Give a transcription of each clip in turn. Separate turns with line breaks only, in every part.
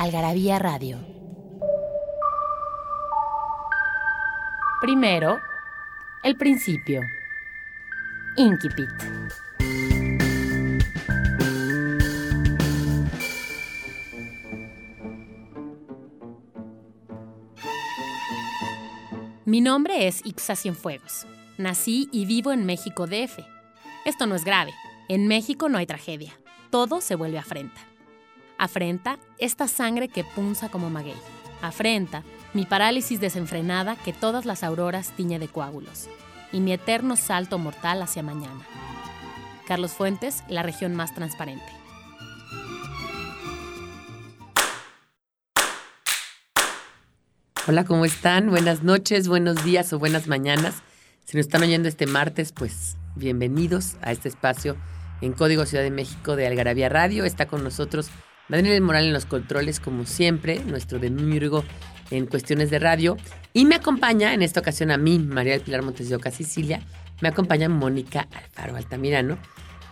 Algarabía Radio. Primero, el principio. Inquipit. Mi nombre es Ixa Cienfuegos. Nací y vivo en México DF. Esto no es grave. En México no hay tragedia. Todo se vuelve afrenta. Afrenta esta sangre que punza como maguey. Afrenta mi parálisis desenfrenada que todas las auroras tiñe de coágulos. Y mi eterno salto mortal hacia mañana. Carlos Fuentes, la región más transparente.
Hola, ¿cómo están? Buenas noches, buenos días o buenas mañanas. Si nos están oyendo este martes, pues bienvenidos a este espacio en Código Ciudad de México de Algarabía Radio. Está con nosotros Daniel Moral en los controles, como siempre, nuestro demiurgo en cuestiones de radio. Y me acompaña en esta ocasión a mí, María del Pilar Montes de Oca, Sicilia. Me acompaña Mónica Alfaro Altamirano,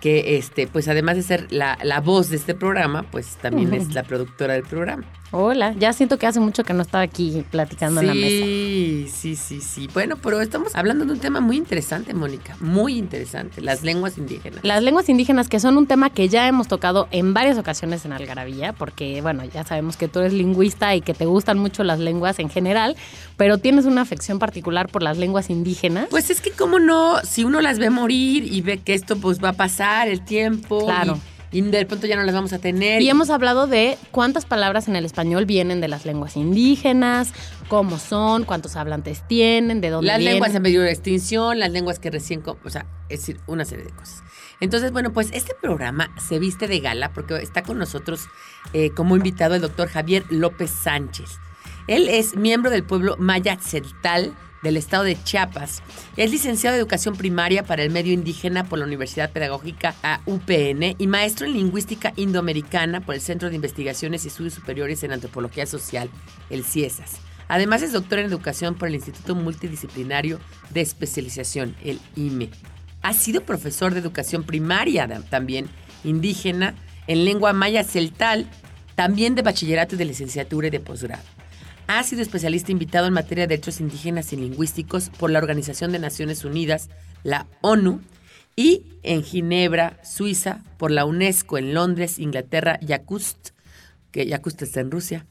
que este, pues además de ser la, la voz de este programa, pues también es la productora del programa.
Hola, ya siento que hace mucho que no estaba aquí platicando
sí,
en la mesa.
Sí, sí, sí, sí. Bueno, pero estamos hablando de un tema muy interesante, Mónica, muy interesante, las lenguas indígenas.
Las lenguas indígenas, que son un tema que ya hemos tocado en varias ocasiones en Algarabía, porque, bueno, ya sabemos que tú eres lingüista y que te gustan mucho las lenguas en general, pero tienes una afección particular por las lenguas indígenas.
Pues es que, ¿cómo no? Si uno las ve morir y ve que esto pues va a pasar el tiempo.
Claro.
Y, y de pronto ya no las vamos a tener.
Y hemos hablado de cuántas palabras en el español vienen de las lenguas indígenas, cómo son, cuántos hablantes tienen, de dónde
Las
vienen.
lenguas en peligro de extinción, las lenguas que recién, o sea, es decir, una serie de cosas. Entonces, bueno, pues este programa se viste de gala porque está con nosotros eh, como invitado el doctor Javier López Sánchez. Él es miembro del pueblo Maya Tzeltal del estado de Chiapas. Es licenciado de Educación Primaria para el Medio Indígena por la Universidad Pedagógica UPN y maestro en Lingüística Indoamericana por el Centro de Investigaciones y Estudios Superiores en Antropología Social, el CIESAS. Además es doctor en Educación por el Instituto Multidisciplinario de Especialización, el IME. Ha sido profesor de Educación Primaria también indígena en lengua maya celtal, también de bachillerato y de licenciatura y de posgrado. Ha sido especialista invitado en materia de derechos indígenas y lingüísticos por la Organización de Naciones Unidas, la ONU, y en Ginebra, Suiza, por la UNESCO, en Londres, Inglaterra, Yakutsk, que Yakutsk está en Rusia,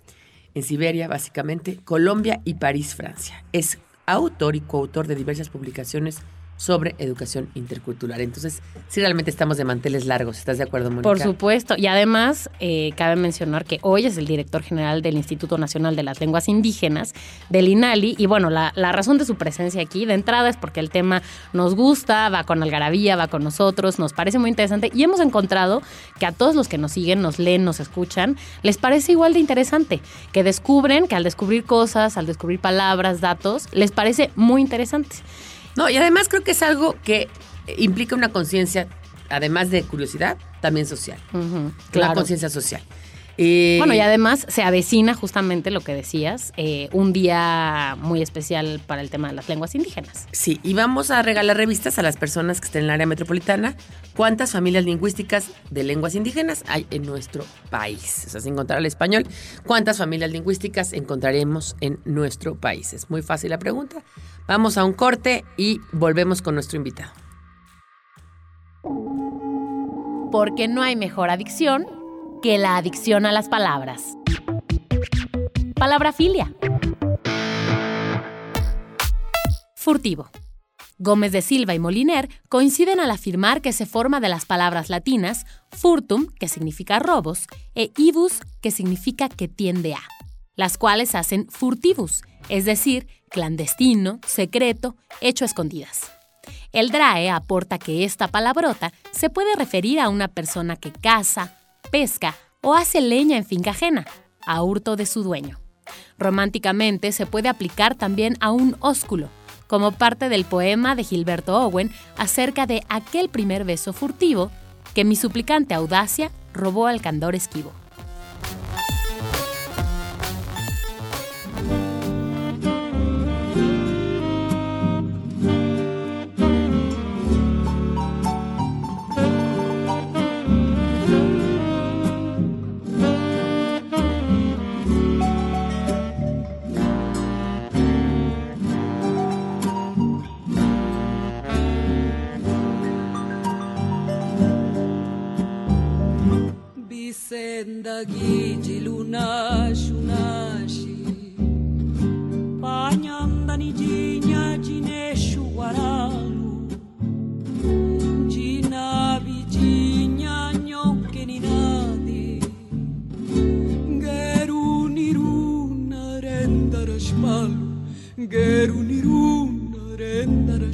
en Siberia, básicamente, Colombia y París, Francia. Es autor y coautor de diversas publicaciones sobre educación intercultural. Entonces, sí realmente estamos de manteles largos. ¿Estás de acuerdo, Mónica?
Por supuesto. Y además, eh, cabe mencionar que hoy es el director general del Instituto Nacional de las Lenguas Indígenas, del INALI. Y bueno, la, la razón de su presencia aquí de entrada es porque el tema nos gusta, va con Algarabía, va con nosotros, nos parece muy interesante. Y hemos encontrado que a todos los que nos siguen, nos leen, nos escuchan, les parece igual de interesante. Que descubren, que al descubrir cosas, al descubrir palabras, datos, les parece muy interesante.
No, y además creo que es algo que implica una conciencia, además de curiosidad, también social.
Claro.
conciencia social. Eh,
Bueno, y además se avecina justamente lo que decías, eh, un día muy especial para el tema de las lenguas indígenas.
Sí, y vamos a regalar revistas a las personas que estén en el área metropolitana. ¿Cuántas familias lingüísticas de lenguas indígenas hay en nuestro país? O sea, sin contar el español, ¿cuántas familias lingüísticas encontraremos en nuestro país? Es muy fácil la pregunta. Vamos a un corte y volvemos con nuestro invitado.
Porque no hay mejor adicción que la adicción a las palabras. Palabrafilia. Furtivo. Gómez de Silva y Moliner coinciden al afirmar que se forma de las palabras latinas furtum, que significa robos, e ibus, que significa que tiende a, las cuales hacen furtivus, es decir, clandestino, secreto, hecho a escondidas. El DRAE aporta que esta palabrota se puede referir a una persona que caza, pesca o hace leña en finca ajena. a hurto de su dueño. Románticamente se puede aplicar también a un ósculo, como parte del poema de Gilberto Owen acerca de aquel primer beso furtivo que mi suplicante audacia robó al candor esquivo.
Senda ghigi lunash unashi panyanda nidinha gigna gineshu guaralu Gina vigigna gnocche ni nadi Geruni runa rendara spalu Geruni runa rendara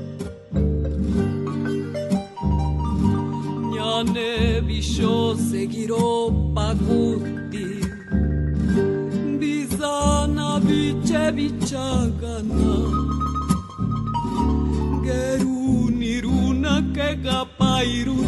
جان بیشو سگیرو بغودی بیزانا بیچه بیچا گنا گرو نیرو نکه گپایرو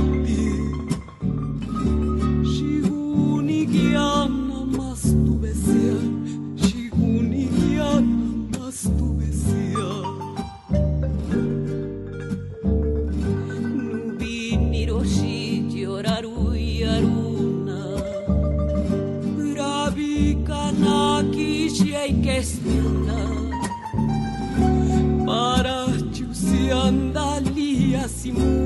andalia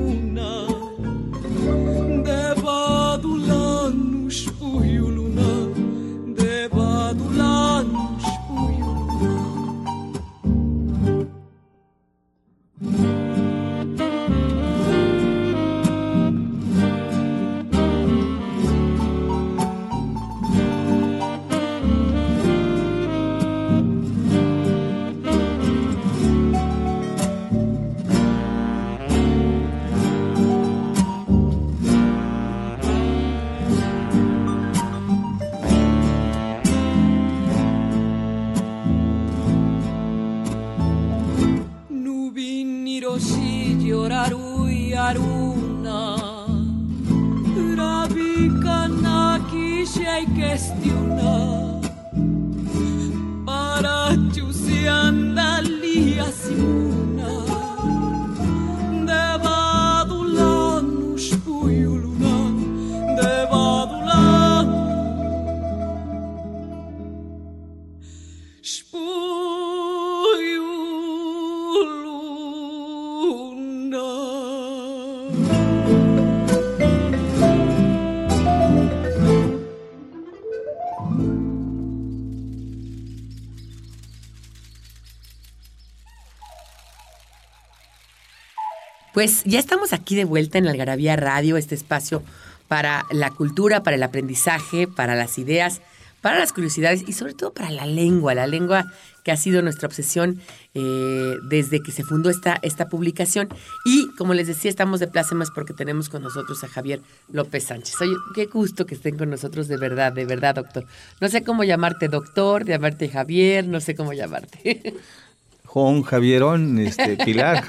Pues ya estamos aquí de vuelta en Algarabía Radio, este espacio para la cultura, para el aprendizaje, para las ideas, para las curiosidades y sobre todo para la lengua, la lengua que ha sido nuestra obsesión eh, desde que se fundó esta, esta publicación. Y como les decía, estamos de plácemas porque tenemos con nosotros a Javier López Sánchez. Oye, qué gusto que estén con nosotros de verdad, de verdad, doctor. No sé cómo llamarte doctor, llamarte Javier, no sé cómo llamarte.
Juan Javieron, este, Pilar,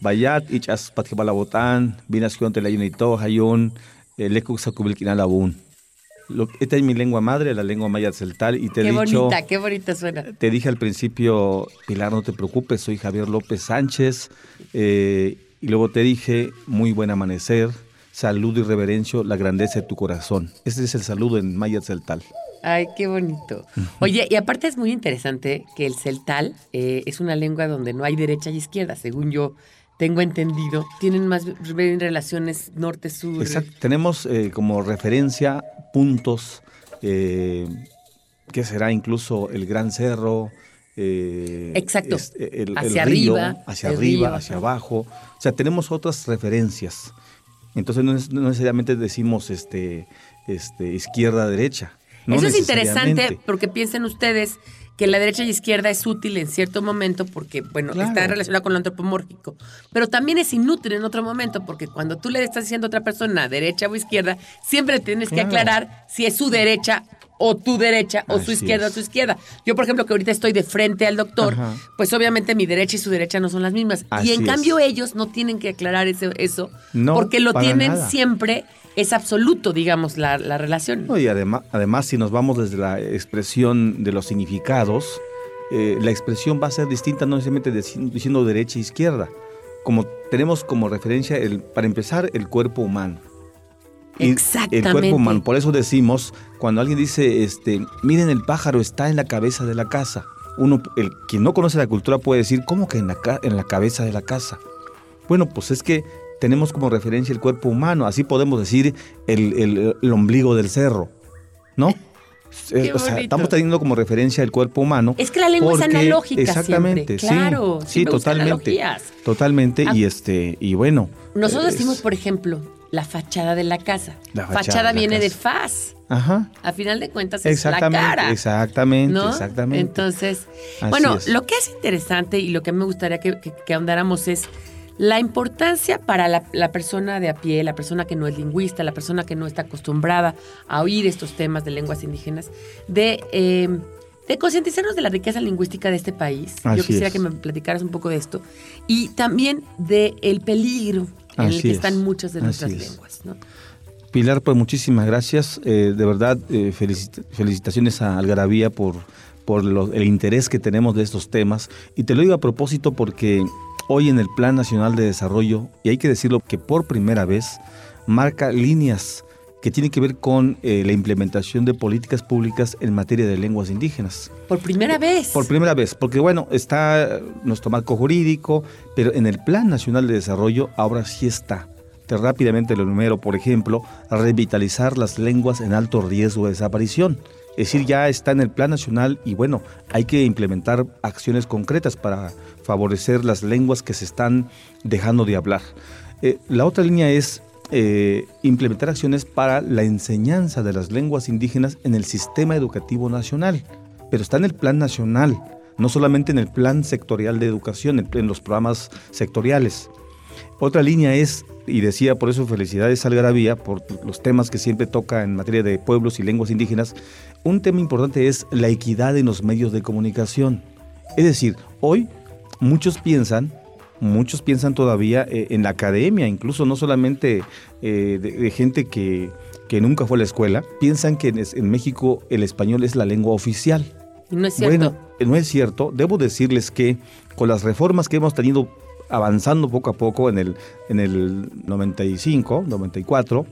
Bayat, Ichas Patjabalabotan, Vinación Telayunito, Hayun, Lekuk Sakubilkinalabun. Lo- Esta es mi lengua madre, la lengua maya celtal, y te he
qué
dicho,
bonita, qué bonita suena.
te dije al principio, Pilar, no te preocupes, soy Javier López Sánchez, eh, y luego te dije, muy buen amanecer, saludo y reverencio la grandeza de tu corazón. Ese es el saludo en maya celtal.
Ay, qué bonito. Oye, y aparte es muy interesante que el celtal eh, es una lengua donde no hay derecha y izquierda, según yo tengo entendido. Tienen más bien relaciones norte-sur.
Exacto. Tenemos eh, como referencia puntos eh, ¿qué será? Incluso el Gran Cerro. eh,
Exacto.
es- el, el
Hacia
río,
arriba,
hacia arriba,
río,
hacia abajo. O sea, tenemos otras referencias. Entonces no, es- no necesariamente decimos este, este, izquierda, derecha. No
Eso es interesante porque piensen ustedes que la derecha y izquierda es útil en cierto momento porque, bueno,
Claro.
está relacionada con lo antropomórfico, pero también es inútil en otro momento porque cuando tú le estás diciendo a otra persona derecha o izquierda, siempre tienes que aclarar si es su derecha o tu derecha o su izquierda
es.
o tu izquierda. Yo, por ejemplo, que ahorita estoy de frente al doctor,
Ajá.
pues obviamente mi derecha y su derecha no son las mismas.
Así
y en
es.
cambio ellos no tienen que aclarar ese- eso
No,
porque lo tienen
nada.
siempre, es absoluto, digamos, la, la relación.
No, y además, además, si nos vamos desde la expresión de los significados, eh, la expresión va a ser distinta, no necesariamente diciendo derecha e izquierda. Como tenemos como referencia, el, para empezar, el cuerpo humano.
Exactamente.
El cuerpo humano. Por eso decimos, cuando alguien dice, este, miren, el pájaro está en la cabeza de la casa. Uno, el quien no conoce la cultura puede decir, ¿cómo que en la, ca- en la cabeza de la casa? Bueno, pues es que tenemos como referencia el cuerpo humano. Así podemos decir el, el- el ombligo del cerro, ¿no? Eh, o sea, estamos teniendo como referencia el cuerpo humano.
Es que la lengua es analógica
Exactamente,
siempre.
sí,
Claro,
sí, totalmente. Totalmente,
Ah.
y este, y bueno.
Nosotros
es-
decimos, por ejemplo, la fachada de la casa.
La fachada
fachada
de la
viene de faz.
Ajá.
A final de cuentas es la cara.
exactamente,
¿no?
exactamente.
Entonces,
Así
bueno,
es.
lo que es interesante y lo que me gustaría que, que- que ahondáramos es la importancia para la, la persona de a pie, la persona que no es lingüista, la persona que no está acostumbrada a oír estos temas de lenguas indígenas, de, eh, de concientizarnos de la riqueza lingüística de este país. Yo quisiera
es.
que me platicaras un poco de esto. Y también de el peligro en el que
es.
están muchas de nuestras
es.
lenguas. ¿no?
Pilar, pues muchísimas gracias. Eh, de verdad, eh, felicit- felicitaciones a Algarabía por, por lo- el interés que tenemos de estos temas. Y te lo digo a propósito porque hoy en el Plan Nacional de Desarrollo, y hay que decirlo que por primera vez, marca líneas que tienen que ver con eh, la implementación de políticas públicas en materia de lenguas indígenas.
Por primera vez.
Por primera vez, porque bueno, está nuestro marco jurídico, pero en el Plan Nacional de Desarrollo ahora sí está. Te rápidamente lo enumero, por ejemplo, revitalizar las lenguas en alto riesgo de desaparición. Es decir, ya está en el Plan Nacional y bueno, hay que implementar acciones concretas para favorecer las lenguas que se están dejando de hablar. Eh, la otra línea es eh, implementar acciones para la enseñanza de las lenguas indígenas en el sistema educativo nacional pero está en el plan nacional, no solamente en el plan sectorial de educación, en, los programas sectoriales. Otra línea es, y decía por eso felicidades al Garabía, por los temas que siempre toca en materia de pueblos y lenguas indígenas, un tema importante es la equidad en los medios de comunicación. Es decir, hoy muchos piensan, muchos piensan todavía eh, en la academia, incluso no solamente eh, de, de gente que, que nunca fue a la escuela, piensan que en, México el español es la lengua oficial.
No es cierto.
Bueno, eh, no es cierto. Debo decirles que con las reformas que hemos tenido avanzando poco a poco en el, en el 95, 94,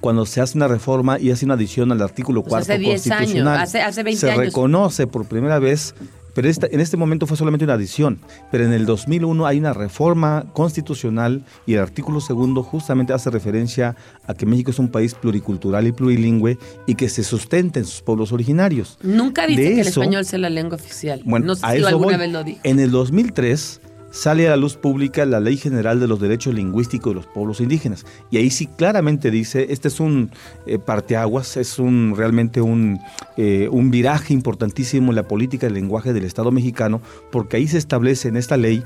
cuando se hace una reforma y hace una adición al artículo
Pues
cuarto
hace 10 años,
constitucional,
hace- hace 20
se
años.
reconoce por primera vez, pero esta- en este momento fue solamente una adición, pero en el 2001 hay una reforma constitucional y el artículo segundo justamente hace referencia a que México es un país pluricultural y plurilingüe y que se sustenta en sus pueblos originarios.
Nunca dice
De
que el español sea la lengua oficial.
Bueno,
no sé
a
si
eso
alguna
voy.
vez lo dije.
En el 2003 sale a la luz pública la Ley General de los Derechos Lingüísticos de los Pueblos Indígenas. Y ahí sí claramente dice, este es un eh, parteaguas, es un realmente un, eh, un viraje importantísimo en la política del lenguaje del Estado mexicano, porque ahí se establece en esta ley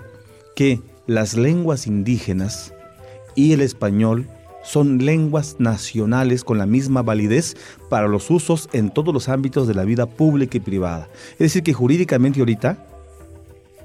que las lenguas indígenas y el español son lenguas nacionales con la misma validez para los usos en todos los ámbitos de la vida pública y privada. Es decir, que jurídicamente ahorita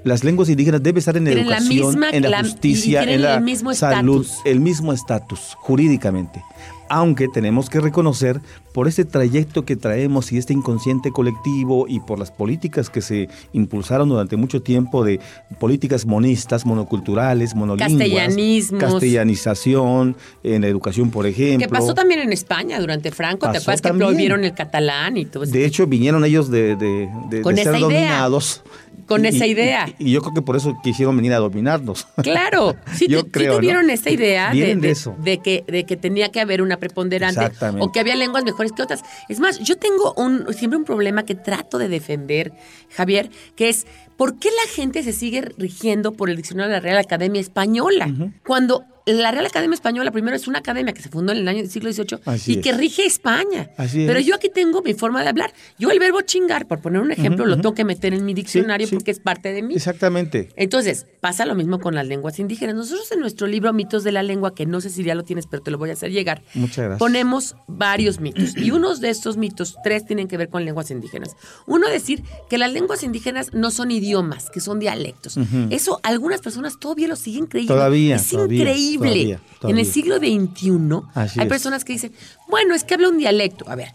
las lenguas indígenas deben estar en la
Tienen la
educación,
misma
en la justicia, en la
el mismo
salud, el mismo estatus jurídicamente. Aunque tenemos que reconocer por este trayecto que traemos y este inconsciente colectivo y por las políticas que se impulsaron durante mucho tiempo de políticas monistas, monoculturales, monolingües,
Castellanismos.
castellanización en la educación, por ejemplo.
Que pasó también en España durante Franco. ¿Te acuerdas que prohibieron el catalán y todo eso?
De hecho, vinieron ellos de, de- de-
Con
de ser
idea.
dominados
con
Y-
esa idea.
Y, y yo creo que por eso quisieron venir a dominarnos.
Claro, sí,
Yo
sí
creo, ¿no?
tuvieron esa idea de,
de eso.
de que, de que tenía que haber una preponderante
Exactamente.
o que había lenguas mejores que otras. Es más, yo tengo un, siempre un problema que trato de defender, Javier, que es ¿por qué la gente se sigue rigiendo por el diccionario de la Real Academia Española? Cuando la Real Academia Española primero es una academia que se fundó en el año del siglo XVIII
Así
y que rige España.
Así
Pero
es.
yo aquí tengo mi forma de hablar. Yo el verbo chingar, por poner un ejemplo, lo tengo que meter en mi diccionario
sí.
porque es parte de mí.
Exactamente.
Entonces, pasa lo mismo con las lenguas indígenas. Nosotros en nuestro libro Mitos de la Lengua, que no sé si ya lo tienes, pero te lo voy a hacer llegar,
Muchas gracias.
ponemos varios mitos. Y unos de estos mitos, tres tienen que ver con lenguas indígenas. Uno, decir que las lenguas indígenas no son idiomas, que son dialectos. Eso algunas personas todavía lo siguen creyendo.
Todavía,
Es
todavía,
increíble.
todavía,
En el siglo XXI
Así
hay
es.
personas que dicen, bueno, es que habla un dialecto. A ver.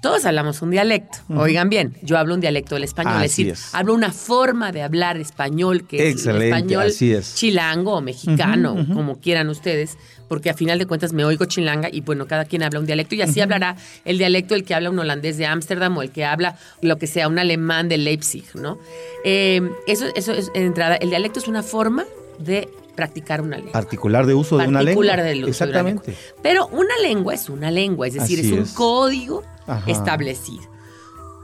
Todos hablamos un dialecto. Oigan bien, yo hablo un dialecto del español, es
Así
decir,
es.
hablo una forma de hablar español que es el
Excelente,
español
así es.
chilango o mexicano, como quieran ustedes, porque a final de cuentas me oigo chilanga y bueno, cada quien habla un dialecto y así hablará el dialecto el que habla un holandés de Ámsterdam o el que habla lo que sea, un alemán de Leipzig, ¿no? Eh, eso, eso es en entrada. El dialecto es una forma de practicar una lengua.
Particular de uso de una lengua.
Particular del uso de una
Exactamente.
lengua. Pero una lengua es una lengua, es decir,
Así
es un
es.
código
Ajá.
establecido.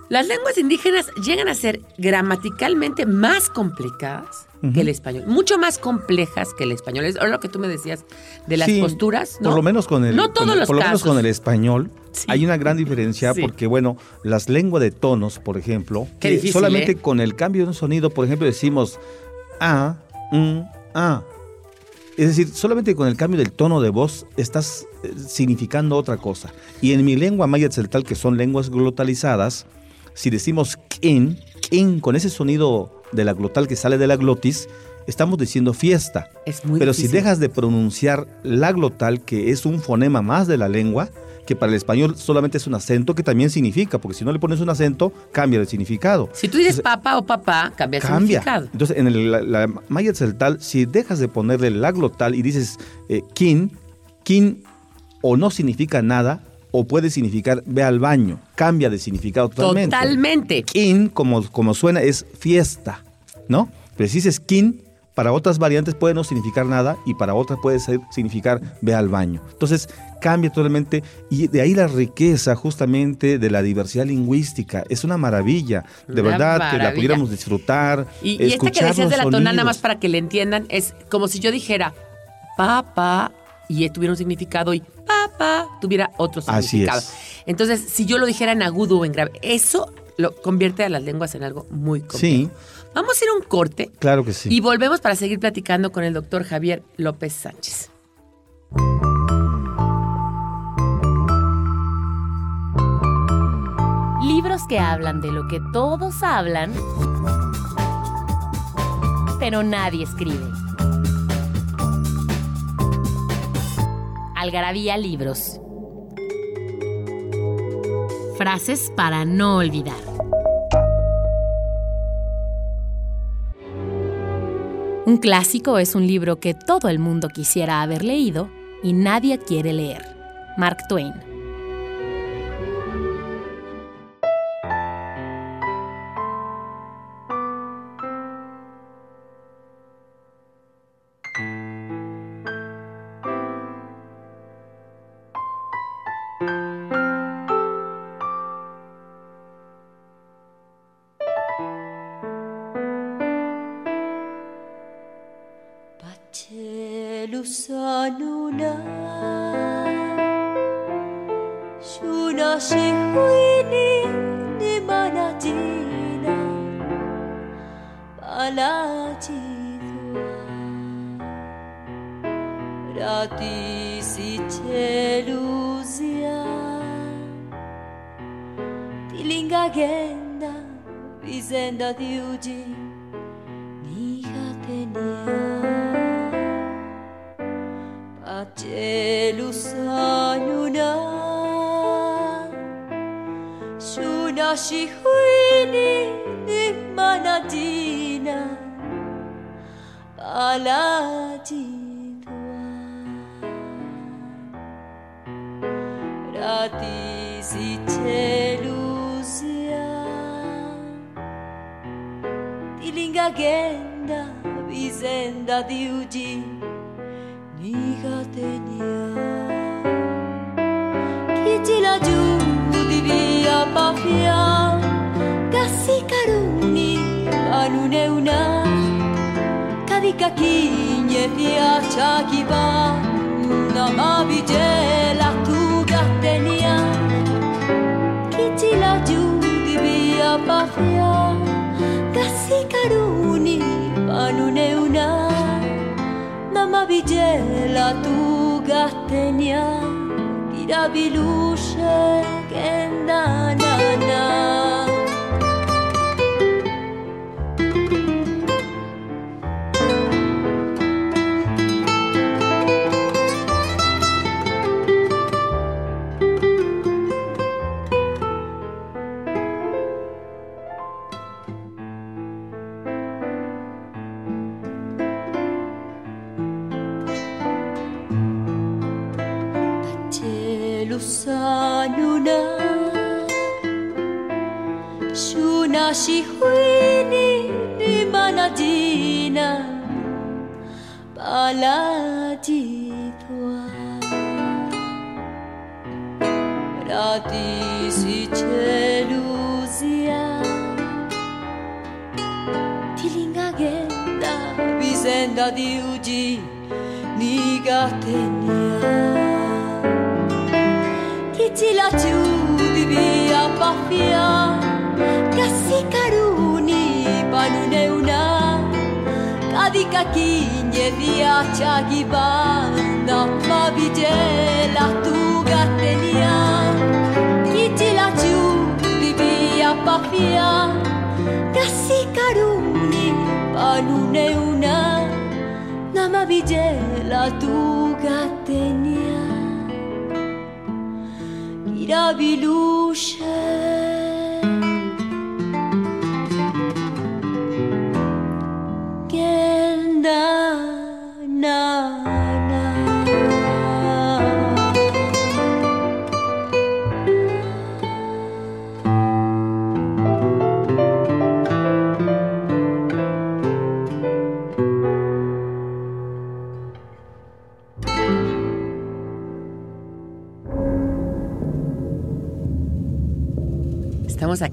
Las lenguas indígenas llegan a ser gramaticalmente más complicadas Que el español, mucho más complejas que el español. Es lo que tú me decías de las
Sí,
posturas, ¿no?
Por lo menos con el,
No
con
todos los
por lo menos
casos.
con el español
Sí.
hay una gran diferencia
Sí.
porque bueno, las lenguas de tonos, por ejemplo,
Qué
que
difícil,
solamente
¿eh?
con el cambio de un sonido, por ejemplo, decimos a, mm, a. Es decir, solamente con el cambio del tono de voz estás eh, significando otra cosa. Y en mi lengua maya tzeltal, que son lenguas glotalizadas, si decimos kin, kin, con ese sonido de la glotal que sale de la glotis, estamos diciendo fiesta.
Es muy
Pero si dejas de pronunciar la glotal, que es un fonema más de la lengua, que para el español solamente es un acento, que también significa, porque si no le pones un acento, cambia el significado.
Si tú dices papá o papá, cambia el
cambia.
significado.
Entonces, en el- la, la maya tzeltal, si dejas de ponerle la glotal y dices eh, kin, kin o no significa nada, o puede significar ve al baño, cambia de significado totalmente.
Totalmente.
Kin, como, como suena, es fiesta, ¿no? Pero si dices kin, para otras variantes puede no significar nada y para otras puede ser- significar ve al baño. Entonces cambia totalmente y de ahí la riqueza justamente de la diversidad lingüística. Es una maravilla, de
Una
verdad, que la pudiéramos disfrutar.
Y, y esta que decías de la tonal, nada más para que le entiendan, es como si yo dijera papá y tuviera un significado y papá tuviera otro
Así
significado.
es.
Entonces, si yo lo dijera en agudo o en grave, eso lo convierte a las lenguas en algo muy complejo.
Sí,
Vamos a ir a un corte
claro que sí.
y volvemos para seguir platicando con el doctor Javier López Sánchez.
Libros que hablan de lo que todos hablan, pero nadie escribe. Algarabía Libros. Frases para no olvidar. Un clásico es un libro que todo el mundo quisiera haber leído y nadie quiere leer. Mark Twain.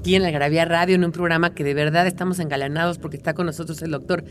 Aquí en la Gravía Radio en un programa que de verdad estamos engalanados porque está con nosotros el doctor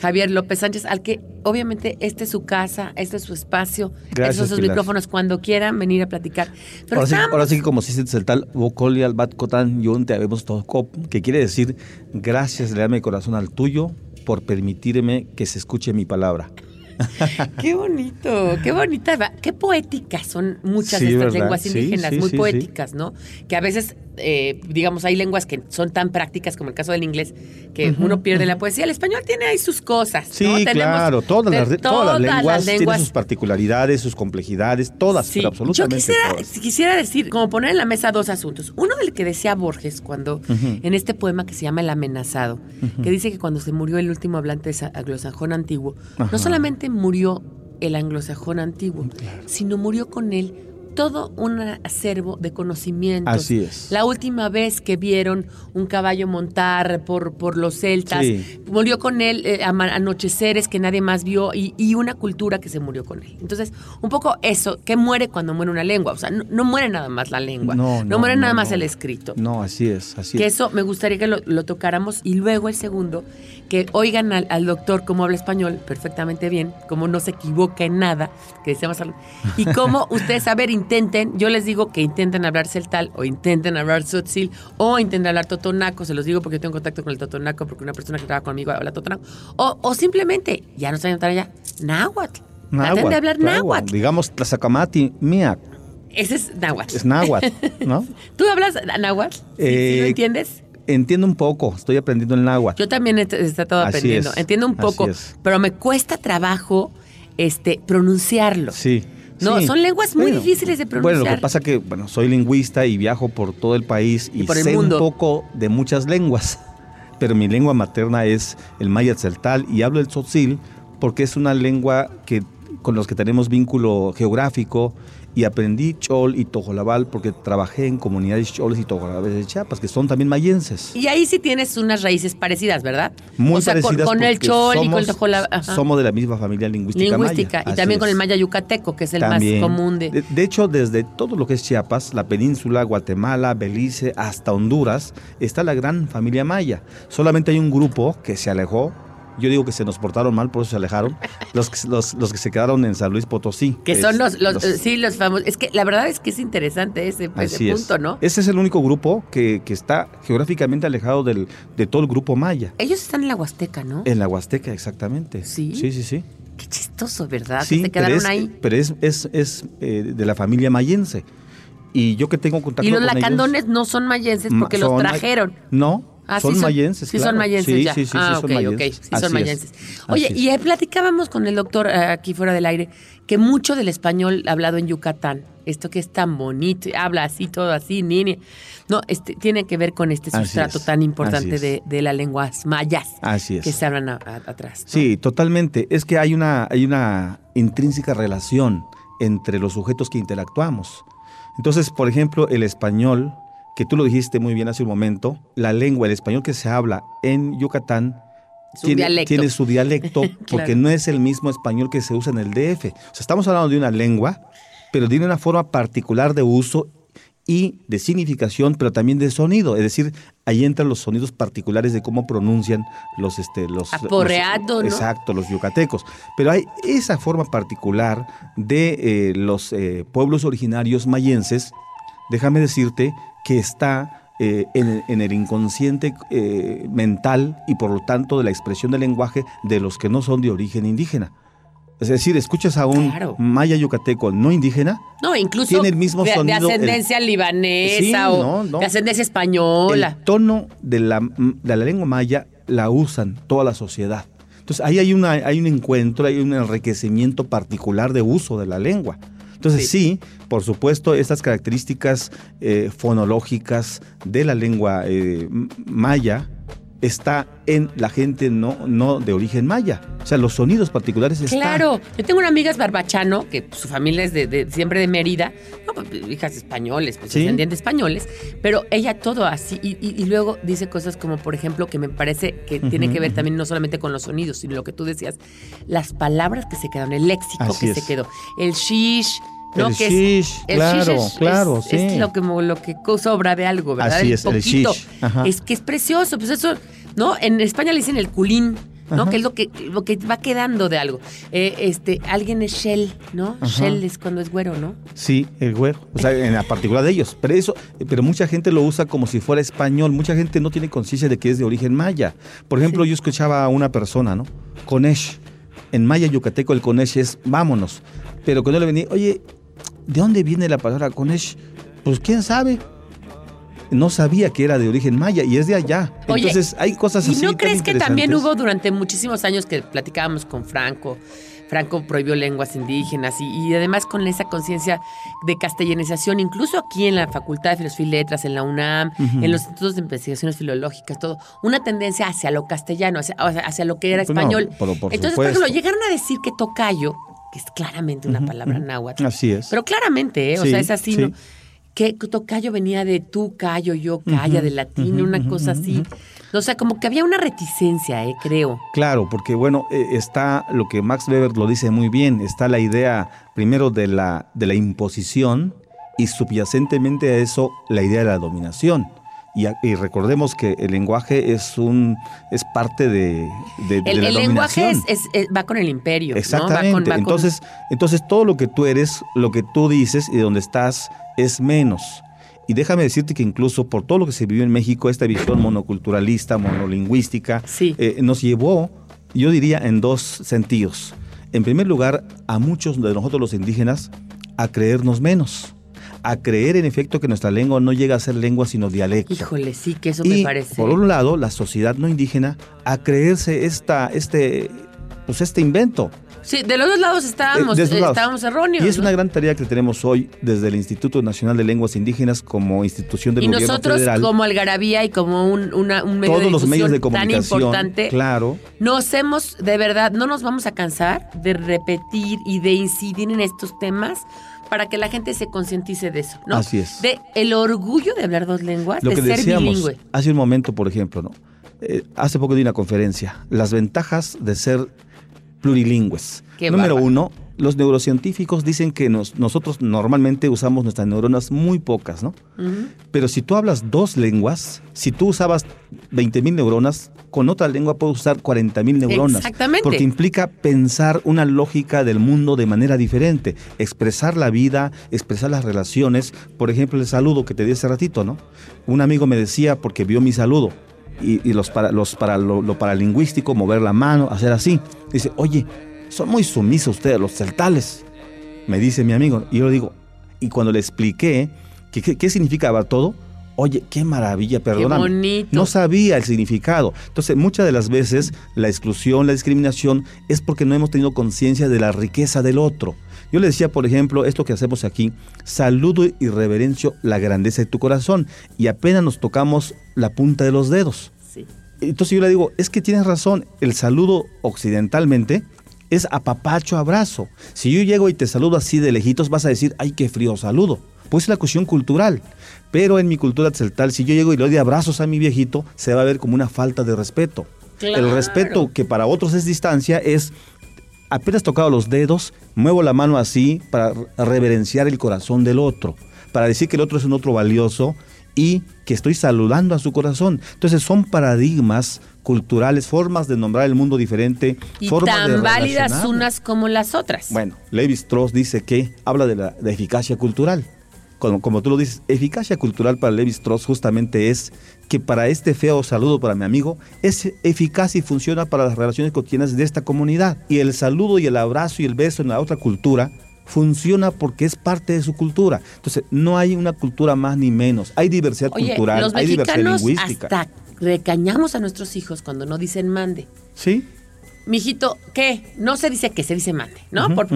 Javier López Sánchez, al que obviamente este es su casa, este es su espacio,
Gracias,
estos son sus
Pilar.
micrófonos cuando quieran venir a platicar. Pero
Ahora sí,
estábamos-
ahora sí que como si se el tal Vocoli al Bat Cotan Yun te habemos todo que quiere decir gracias le da mi corazón al tuyo por permitirme que se escuche mi palabra.
Qué bonito, qué bonita, qué poéticas son muchas
Sí,
de estas
¿verdad?
lenguas indígenas,
sí,
muy poéticas, ¿no? Que a veces, eh, digamos, hay lenguas que son tan prácticas como el caso del inglés, que uno pierde la poesía. El español tiene ahí sus cosas.
Sí,
¿no? Tenemos
claro, todas las,
de-
todas las lenguas tienen
lenguas
sus particularidades, sus complejidades, todas,
Sí,
pero absolutamente
Yo quisiera,
todas.
quisiera decir, como poner en la mesa dos asuntos. Uno del que decía Borges cuando, en este poema que se llama El amenazado, que dice que cuando se murió el último hablante de anglosajón antiguo, no solamente murió el anglosajón antiguo, sino murió con él todo un acervo de conocimientos.
Así es.
La última vez que vieron un caballo montar por, por los celtas,
Sí.
murió con él eh, anocheceres que nadie más vio y, y una cultura que se murió con él. Entonces, un poco eso, ¿qué muere cuando muere una lengua? O sea, no, no muere nada más la lengua, no, muere nada más el escrito.
No, así es, así
Que
es.
eso me gustaría que lo, lo tocáramos. Y luego el segundo, que oigan al, al doctor cómo habla español perfectamente bien, cómo no se equivoca en nada, que decíamos algo. Y cómo ustedes, a ver, intenten, yo les digo que intenten hablar celtal, o intenten hablar tzotzil, o intenten hablar totonaco, se los digo porque yo tengo contacto con el totonaco, porque una persona que trabaja conmigo habla totonaco. O, o simplemente, ya no saben allá, náhuatl. Traten de hablar náhuatl.
Digamos, Tlazacamati, Miak,
Ese es náhuatl.
es náhuatl, ¿no?
¿Tú hablas náhuatl? ¿Sí, sí lo
Eh,
entiendes?
Entiendo un poco, estoy aprendiendo el náhuatl.
Yo también he estado aprendiendo.
es,
Entiendo un poco, pero me cuesta trabajo este, pronunciarlo.
Sí.
No,
sí.
son lenguas muy
Bueno,
difíciles de
Bueno,
pronunciar.
lo que pasa que, bueno, soy lingüista y viajo por todo el país y,
Y por el
sé
mundo.
un poco de muchas lenguas, pero mi lengua materna es el maya tzeltal y hablo el tzotzil porque es una lengua que con los que tenemos vínculo geográfico y aprendí chol y tojolabal porque trabajé en comunidades choles y tojolabales de Chiapas, que son también mayenses.
Y ahí sí tienes unas raíces parecidas, ¿verdad?
Muy
o sea, con-
parecidas
con, el chol y con el
somos-
tojolabal.
Somos de la misma familia lingüística,
Lingüística.
maya.
Y también con el maya yucateco, que es el
También.
más común de...
de... de hecho, desde todo lo que es Chiapas, la península, Guatemala, Belice, hasta Honduras, está la gran familia maya. Solamente hay un grupo que se alejó. Yo digo que se nos portaron mal, por eso se alejaron. Los, que- los, los que se quedaron en San Luis Potosí.
Que
Es-
son los, los, sí, los famosos. Es que la verdad es que es interesante ese, ese
Así es.
punto, ¿no?
Ese es el único grupo que, que está geográficamente alejado del, de todo el grupo maya.
Ellos están en la Huasteca, ¿no?
En la Huasteca, exactamente.
¿Sí?
Sí, sí, sí.
Qué chistoso, ¿verdad?
Sí,
que se
pero
quedaron
es,
ahí.
Pero es, es, es, eh, de la familia mayense. Y yo que tengo contacto
Y los
con ellos-
lacandones no son mayenses porque los trajeron.
No,
Ah,
son
sí
mayenses.
Sí,
claro.
son mayenses
Sí,
ya.
Sí, sí, sí,
ah,
son
ok,
mayenses.
Sí, son
es,
mayenses. Oye, y eh, platicábamos con el doctor eh, aquí fuera del aire que mucho del español hablado en Yucatán, esto que es tan bonito, habla así, todo así, nini, no, este, tiene que ver con este sustrato
es,
tan importante de, de las lenguas mayas
Así es.
que se hablan a- a- atrás. ¿no?
Sí, totalmente. Es que hay una, hay una intrínseca relación entre los sujetos que interactuamos. Entonces, por ejemplo, el español, que tú lo dijiste muy bien hace un momento, la lengua, el español que se habla en Yucatán,
Su
tiene, su dialecto porque no es el mismo español que se usa en el DF. O sea, estamos hablando de una lengua, pero tiene una forma particular de uso y de significación, pero también de sonido. Es decir, ahí entran los sonidos particulares de cómo pronuncian los... Este, los
Aporreado,
los-
¿no?
Exacto, los yucatecos. Pero hay esa forma particular de eh, los eh, pueblos originarios mayenses, déjame decirte, que está eh, en, en el inconsciente eh, mental y por lo tanto de la expresión del lenguaje de los que no son de origen indígena. Es decir, escuchas a un
Claro.
maya yucateco no indígena,
No, incluso
Tiene el mismo
de, de
sonido, el-
ascendencia libanesa
Sí,
o
no, no.
de ascendencia española.
el tono de la, de la lengua maya la usan toda la sociedad. Entonces ahí hay, una, hay un encuentro, hay un enriquecimiento particular de uso de la lengua. Entonces sí, por supuesto, estas características eh, fonológicas de la lengua eh, maya está en la gente no, no de origen maya. O sea, los sonidos particulares están.
Claro, yo tengo una amiga es barbachano, que su familia es de, de- siempre de Mérida, no, pues, hijas españoles, pues,
Sí.
descendientes españoles, pero ella todo así, y, y- y luego dice cosas como, por ejemplo, que me parece que tiene que ver también no solamente con los sonidos, sino lo que tú decías, las palabras que se quedaron, el léxico
Así
que
es.
se quedó, el shish, ¿no?
El
que es-
shish,
el
claro,
shish es-
claro,
es,
sí.
es lo que, lo que sobra de algo, ¿verdad?
Así es, el
poquito.
shish, ajá.
Es que es precioso, pues eso, ¿no? En España le dicen el culín, ¿no?
Ajá.
Que es lo que, lo que va quedando de algo. Eh, este, alguien es shell, ¿no?
Ajá.
Shell es cuando es güero, ¿no?
Sí, el güero. O sea, en la particular de ellos. Pero eso, pero mucha gente lo usa como si fuera español. Mucha gente no tiene conciencia de que es de origen maya. Por ejemplo, yo escuchaba a una persona, ¿no? Conesh. En maya yucateco el conesh es vámonos. Pero cuando le venía, oye, ¿de dónde viene la palabra conesh? Pues quién sabe. No sabía que era de origen maya y es de allá.
Oye,
Entonces hay cosas
¿Y
así.
no
tan
crees que también hubo durante muchísimos años que platicábamos con Franco? Franco prohibió lenguas indígenas y, y además con esa conciencia de castellanización, incluso aquí en la Facultad de Filosofía y Letras, en la UNAM, en los institutos de investigaciones filológicas, todo, una tendencia hacia lo castellano, hacia, lo que era
Pues no,
español.
pero por
Entonces, por ejemplo, llegaron a decir que tocayo, que es claramente una palabra
ujú.
náhuatl,
Así es.
pero claramente, ¿eh? o sea, es así,
sí.
¿no? Que tocayo venía de tú, callo, yo, calla,
Ujú,
de latín, una cosa así. O sea, como que había una reticencia, ¿eh? creo.
Claro, porque bueno, eh, está lo que Max Weber lo dice muy bien, está la idea primero de la, de la imposición y subyacentemente a eso la idea de la dominación. Y, y recordemos que el lenguaje es un es parte de, de- de
El,
la
el lenguaje es,
dominación.
es- es- va con el imperio. ¿no?
Exactamente.
Va con- va con-
entonces, entonces todo lo que tú eres, lo que tú dices y donde estás es menos. Y déjame decirte que incluso por todo lo que se vivió en México, esta visión monoculturalista, monolingüística,
Sí.
eh, nos llevó, yo diría, en dos sentidos. En primer lugar, a muchos de nosotros los indígenas a creernos menos, a creer en efecto que nuestra lengua no llega a ser lengua sino dialecto.
Híjole, sí, que eso
y
me parece.
por un lado, la sociedad no indígena a creerse esta, este, pues este invento.
Sí, de los dos lados estábamos,
Eh, lados.
estábamos erróneos.
Y es
¿no?
una gran tarea que tenemos hoy desde el Instituto Nacional de Lenguas Indígenas como institución del
y
gobierno
nosotros,
federal.
como Algarabía y como un, una- un medio
todos
de
los medios de
difusión tan
comunicación,
importante,
claro,
nos hemos, de verdad, no nos vamos a cansar de repetir y de incidir en estos temas, para que la gente se concientice de eso, ¿no?
Así es.
De el orgullo de hablar dos lenguas,
Lo
de
que
ser
decíamos
bilingüe.
hace un momento, por ejemplo, ¿no? Eh, hace poco di una conferencia, las ventajas de ser plurilingües.
Qué
Número
bárbaro.
uno, los neurocientíficos dicen que nos- nosotros normalmente usamos nuestras neuronas muy pocas, ¿no? Pero si tú hablas dos lenguas, si tú usabas 20.000 neuronas, con otra lengua puedes usar 40.000 neuronas.
Exactamente.
Porque implica pensar una lógica del mundo de manera diferente, expresar la vida, expresar las relaciones. Por ejemplo, el saludo que te di hace ratito, ¿no? Un amigo me decía, porque vio mi saludo, y, y los para, los para, lo, lo paralingüístico, mover la mano, hacer así. Dice, oye, son muy sumisos ustedes, los celtales me dice mi amigo. Y yo le digo, y cuando le expliqué que- que- qué significaba todo, oye, qué maravilla, perdóname.
bonito.
No sabía el significado. Entonces, muchas de las veces la exclusión, la discriminación es porque no hemos tenido conciencia de la riqueza del otro. Yo le decía, por ejemplo, esto que hacemos aquí, saludo y reverencio la grandeza de tu corazón. Y apenas nos tocamos la punta de los dedos.
Sí.
Entonces yo le digo, es que tienes razón, el saludo occidentalmente es apapacho, abrazo. Si yo llego y te saludo así de lejitos, vas a decir, ay, qué frío saludo. Pues es la cuestión cultural. Pero en mi cultura celtal, si yo llego y le doy abrazos a mi viejito, se va a ver como una falta de respeto.
Claro.
El respeto que para otros es distancia es apenas tocado los dedos, muevo la mano así para reverenciar el corazón del otro, para decir que el otro es un otro valioso y que estoy saludando a su corazón. Entonces son paradigmas culturales, formas de nombrar el mundo diferente,
Y
formas de
tan válidas unas como las otras.
Bueno, Levi Strauss dice que habla de la de eficacia cultural. Como, como tú lo dices, eficacia cultural para Levi Strauss justamente es que para este feo saludo para mi amigo es eficaz y funciona para las relaciones cotidianas de esta comunidad. Y el saludo y el abrazo y el beso en la otra cultura funciona porque es parte de su cultura. Entonces, no hay una cultura más ni menos. Hay diversidad
Oye,
cultural,
los
hay diversidad lingüística.
hasta recañamos a nuestros hijos cuando no dicen mande.
¿Sí?
Mijito, ¿qué? No se dice que se dice mande, ¿no? Por-.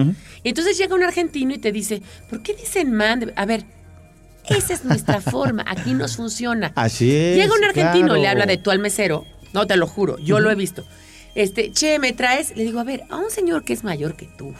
Y entonces llega un argentino y te dice, ¿por qué dicen mande? A ver, esa es nuestra forma, aquí nos funciona.
Así es.
Llega un argentino,
claro.
le habla de tú al mesero, no te lo juro, yo lo he visto. Este, che, ¿me traes? Le digo, a ver, a un señor que es mayor que tú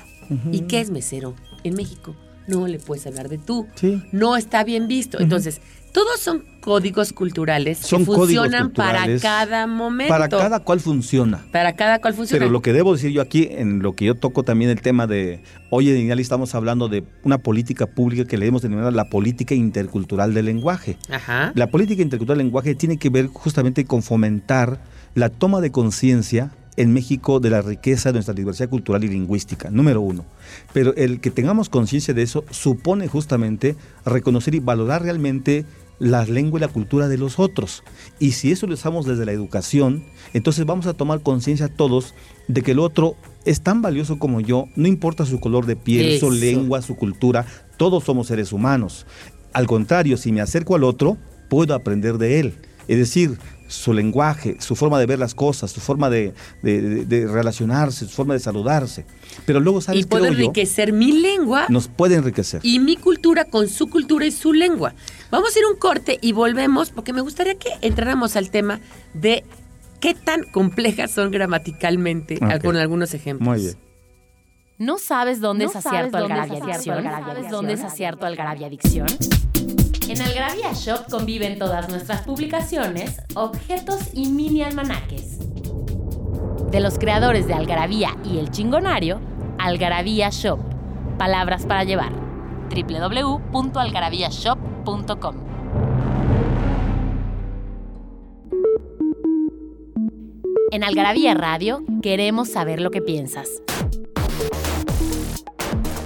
y que es mesero en México, no le puedes hablar de tú.
Sí.
No está bien visto. Entonces, todos son códigos culturales
Son
que funcionan para cada momento.
Para cada cual funciona.
Para cada cual funciona.
Pero lo que debo decir yo aquí, en lo que yo toco también el tema de, hoy en Inali estamos hablando de una política pública que le hemos denominado la política intercultural del lenguaje.
Ajá.
La política intercultural del lenguaje tiene que ver justamente con fomentar la toma de conciencia en México de la riqueza de nuestra diversidad cultural y lingüística, número uno. Pero el que tengamos conciencia de eso supone justamente reconocer y valorar realmente la lengua y la cultura de los otros. Y si eso lo usamos desde la educación, entonces vamos a tomar conciencia todos de que el otro es tan valioso como yo, no importa su color de piel, su lengua, su cultura, todos somos seres humanos. Al contrario, si me acerco al otro, puedo aprender de él. Es decir, su lenguaje, su forma de ver las cosas, su forma de, de- de- de relacionarse, su forma de saludarse. Pero luego, ¿sabes
Y
yo?
enriquecer mi lengua
Nos puede enriquecer.
y mi cultura con su cultura y su lengua. Vamos a ir un corte y volvemos porque me gustaría que entráramos al tema de qué tan complejas son gramaticalmente con algunos ejemplos.
Muy bien.
¿No sabes dónde
¿No
es acierto Algarabia Adicción? ¿Sabes dónde es acierto Algarabia Adicción? En Algarabia Shop conviven todas nuestras publicaciones, objetos y mini almanaques. De los creadores de Algarabía y El Chingonario, Algarabía Shop. Palabras para llevar. www.algarabíashop.com En Algarabía Radio queremos saber lo que piensas.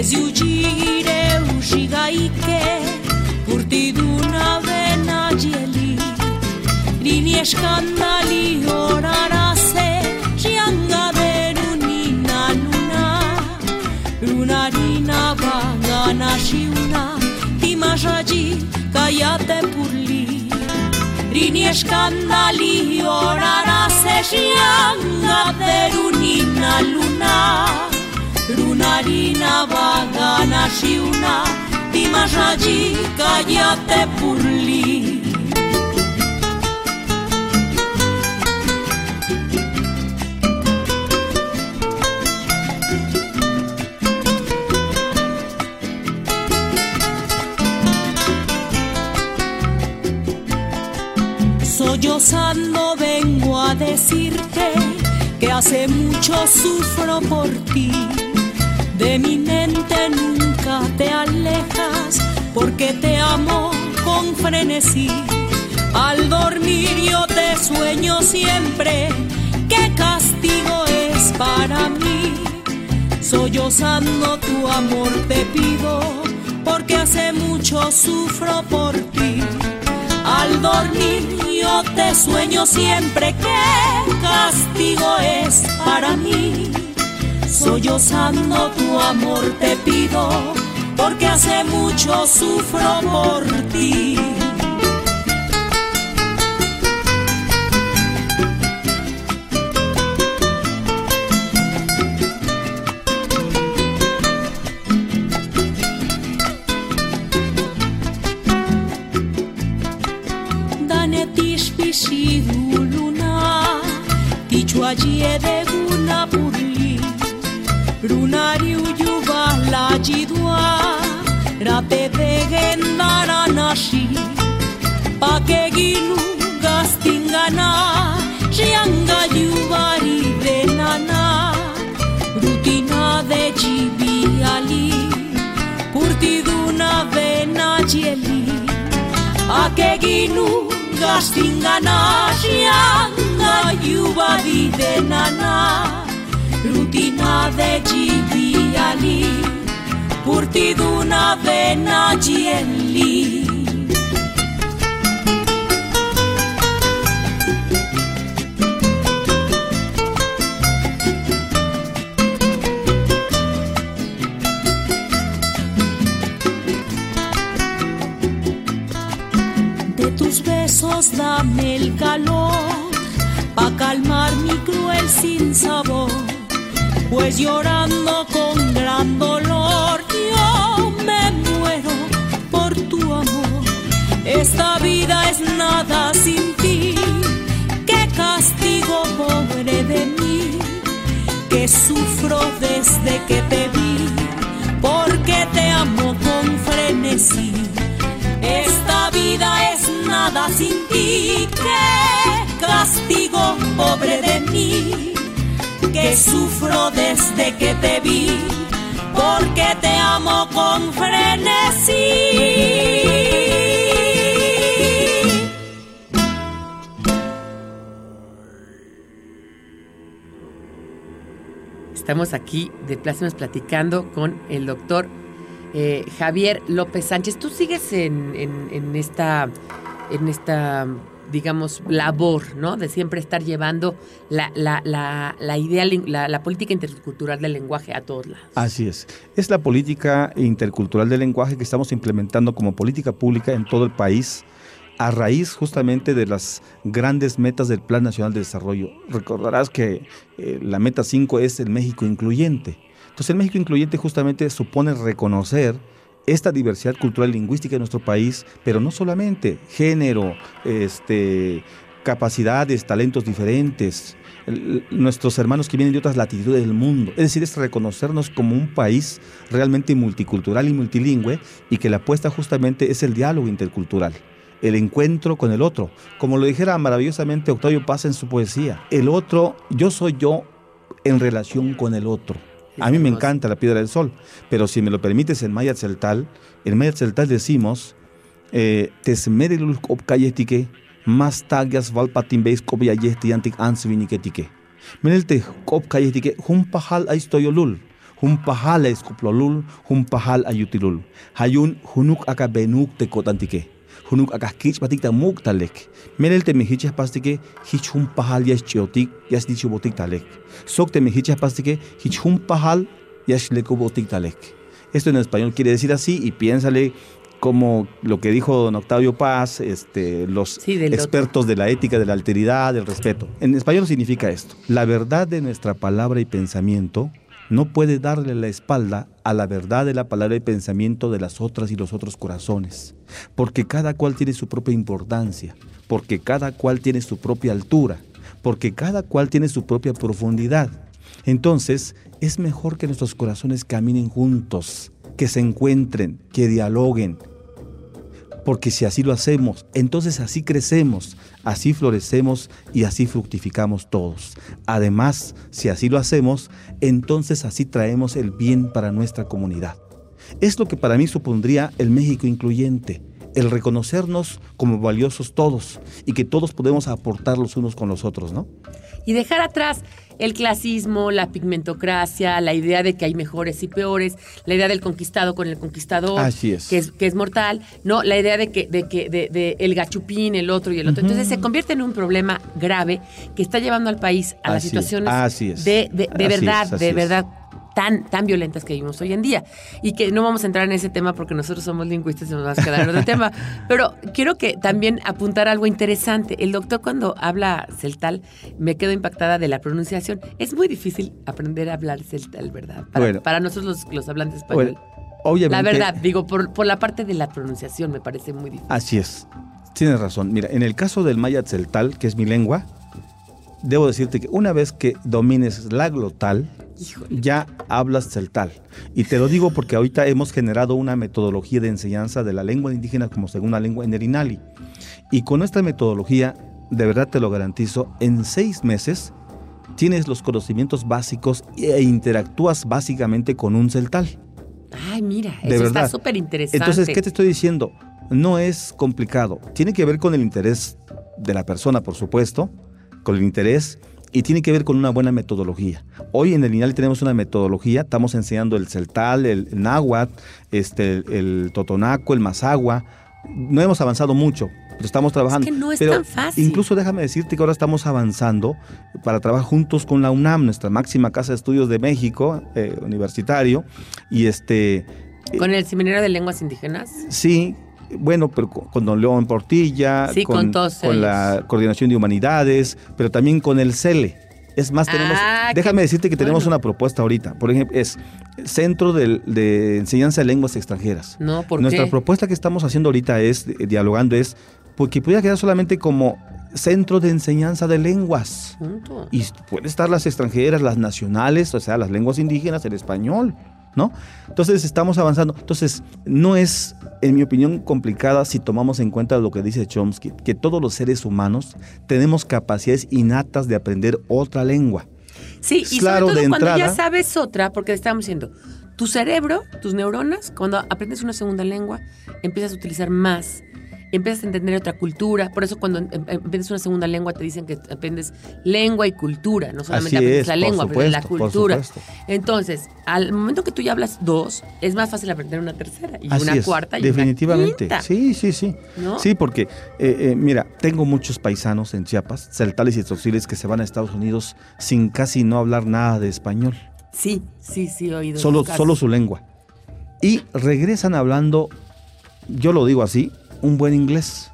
Ez jutxire usi gaike Urtiduna den ajeli Nini eskandali horara ze Sianga beru nina luna Lunarina bagana siuna Timajaji kaiate purli. Rini eskandali horara ze Sianga beru nina luna luna. Lunarina vagana shiuna, di Majaji, cállate purli. Sollozando vengo a decirte que hace mucho sufro por ti. De mi mente nunca te alejas porque te amo con frenesí. Al dormir yo te sueño siempre, qué castigo es para mí. Sollozando tu amor te pido porque hace mucho sufro por ti. Al dormir yo te sueño siempre que castigo es para mí. Sollozando tu amor te pido, porque hace mucho sufro por ti. Dane tishpishi luna, tichua de bidua Rate degen dara nasi. Pake gilu gaztingana Sianga jubari denana. Rutina de jibiali Urtiduna bena jeli Pake gilu gaztingana Sianga jubari denana. Rutina de jibiali Rutina de jibiali jibiali Purtiduna vena jieli De tus besos dame el calor, pa' calmar mi cruel sin sabor. Pues llorando con gran dolor, yo me muero por tu amor. Esta vida es nada sin ti, qué castigo pobre de mí, que sufro desde que te vi, porque te amo con frenesí. Esta vida es nada sin ti, qué castigo pobre de mí, que sufro desde que te vi, porque te amo con frenesí.
Estamos aquí de Plácemes platicando con el doctor eh, Javier López Sánchez. Tú sigues en, en- en esta, en esta, digamos, labor, ¿no? De siempre estar llevando la, la, la, la idea, la política intercultural del lenguaje a todos lados.
Así es. Es la política intercultural del lenguaje que estamos implementando como política pública en todo el país a raíz justamente de las grandes metas del Plan Nacional de Desarrollo. Recordarás que eh, la meta 5 es el México incluyente. Entonces el México incluyente justamente supone reconocer esta diversidad cultural y lingüística de nuestro país, pero no solamente género, este, capacidades, talentos diferentes, nuestros hermanos que vienen de otras latitudes del mundo. Es decir, es reconocernos como un país realmente multicultural y multilingüe y que la apuesta justamente es el diálogo intercultural. El encuentro con el otro. Como lo dijera maravillosamente Octavio Paz en su poesía, el otro, yo soy yo en relación con el otro. A mí me encanta la piedra del sol, pero si me lo permites en Maya Tzeltal, en Maya Tzeltal decimos, eh, tesmerilul kopkayetike, más tagias valpatimbeis kopyayestiantik ansviniketike. Menelte kopkayetike, hum pahal aistoyolul, aiskoplolul, hum pahal ayutilul. Hayun hunuk aka benuk tekotantike. Hunuk aka kich batikta muktalek. Menelte mehichas pastike, hich hum pahal yas chiotik, yas dichubotik talek. Sokte mehichas pastike, hich hum pahal yas lekubotik talek. Esto en español quiere decir así y piénsale como lo que dijo don Octavio Paz, este, los
Sí, del otro.
expertos de la ética, de la alteridad, del respeto. En español significa esto. La verdad de nuestra palabra y pensamiento no puede darle la espalda a la verdad de la palabra y pensamiento de las otras y los otros corazones, porque cada cual tiene su propia importancia, porque cada cual tiene su propia altura, porque cada cual tiene su propia profundidad. Entonces, es mejor que nuestros corazones caminen juntos, que se encuentren, que dialoguen, porque si así lo hacemos, entonces así crecemos, así florecemos y así fructificamos todos. Además, si así lo hacemos, entonces así traemos el bien para nuestra comunidad. Es lo que para mí supondría el México incluyente, el reconocernos como valiosos todos y que todos podemos aportar los unos con los otros, ¿no?
Y dejar atrás el clasismo, la pigmentocracia, la idea de que hay mejores y peores, la idea del conquistado con el conquistador,
Así es.
Que, es que es mortal, no, la idea de que, de que, de, de el gachupín, el otro y el otro. Entonces se convierte en un problema grave que está llevando al país a las
es,
situaciones
así es.
de, de, de
Así
verdad, de verdad tan, tan violentas que vivimos hoy en día. Y que no vamos a entrar en ese tema porque nosotros somos lingüistas y nos vamos a quedar en otro tema. Pero quiero que también apuntar algo interesante. El doctor cuando habla celtal, me quedo impactada de la pronunciación. Es muy difícil aprender a hablar celtal, ¿verdad? Para,
Bueno.
para nosotros los, los hablantes español.
Bueno, obviamente,
la verdad, digo, por, por la parte de la pronunciación me parece muy difícil.
Así es. Tienes razón. Mira, en el caso del maya tzeltal, que es mi lengua, debo decirte que una vez que domines la glotal,
Híjole.
ya hablas celtal. Y te lo digo porque ahorita hemos generado una metodología de enseñanza de la lengua indígena como segunda lengua en el INALI. Y con esta metodología, de verdad te lo garantizo, en seis meses tienes los conocimientos básicos e interactúas básicamente con un celtal.
Ay, mira,
De
eso
verdad.
está súper interesante.
Entonces, ¿qué te estoy diciendo? No es complicado. Tiene que ver con el interés de la persona, por supuesto, con el interés y tiene que ver con una buena metodología. Hoy en el INALI tenemos una metodología, estamos enseñando el celtal, el náhuatl, este, el, el totonaco, el mazagua. No hemos avanzado mucho, pero estamos trabajando.
que no es
Pero
tan fácil.
Incluso déjame decirte que ahora estamos avanzando para trabajar juntos con la UNAM, nuestra máxima casa de estudios de México, eh, universitario, y este
Con el Seminario de Lenguas Indígenas.
Sí, bueno, pero con, don León Portilla,
Sí, con
la Coordinación de Humanidades, pero también con el CELE. Es más, tenemos,
Ah,
déjame decirte que tenemos
bueno.
una propuesta ahorita. Por ejemplo, es Centro de, Enseñanza de Lenguas Extranjeras.
No, ¿por
Nuestra
qué?
propuesta que estamos haciendo ahorita es, eh, dialogando, es porque pudiera quedar solamente como Centro de Enseñanza de Lenguas.
Punto.
Y puede estar las extranjeras, las nacionales, o sea, las lenguas indígenas, el español, ¿no? Entonces estamos avanzando. Entonces, no es, en mi opinión, complicada si tomamos en cuenta lo que dice Chomsky, que todos los seres humanos tenemos capacidades innatas de aprender otra lengua.
Sí, y
Claro,
sobre todo cuando ya sabes otra, porque estamos diciendo, tu cerebro, tus neuronas, cuando aprendes una segunda lengua, empiezas a utilizar más, empiezas a entender otra cultura. Por eso cuando em- em- aprendes una segunda lengua te dicen que aprendes lengua y cultura, no solamente
Así
aprendes
es,
la lengua, aprendes la cultura. Entonces, al momento que tú ya hablas dos, es más fácil aprender una tercera y
Así
una
es,
cuarta y
definitivamente.
una quinta.
Sí, sí, sí.
¿No?
Sí, porque, eh, eh, mira, tengo muchos paisanos en Chiapas, celtales y tzoxiles, que se van a Estados Unidos sin casi no hablar nada de español.
Sí, sí, sí, he oído.
solo, solo su lengua. Y regresan hablando, yo lo digo así, un buen inglés.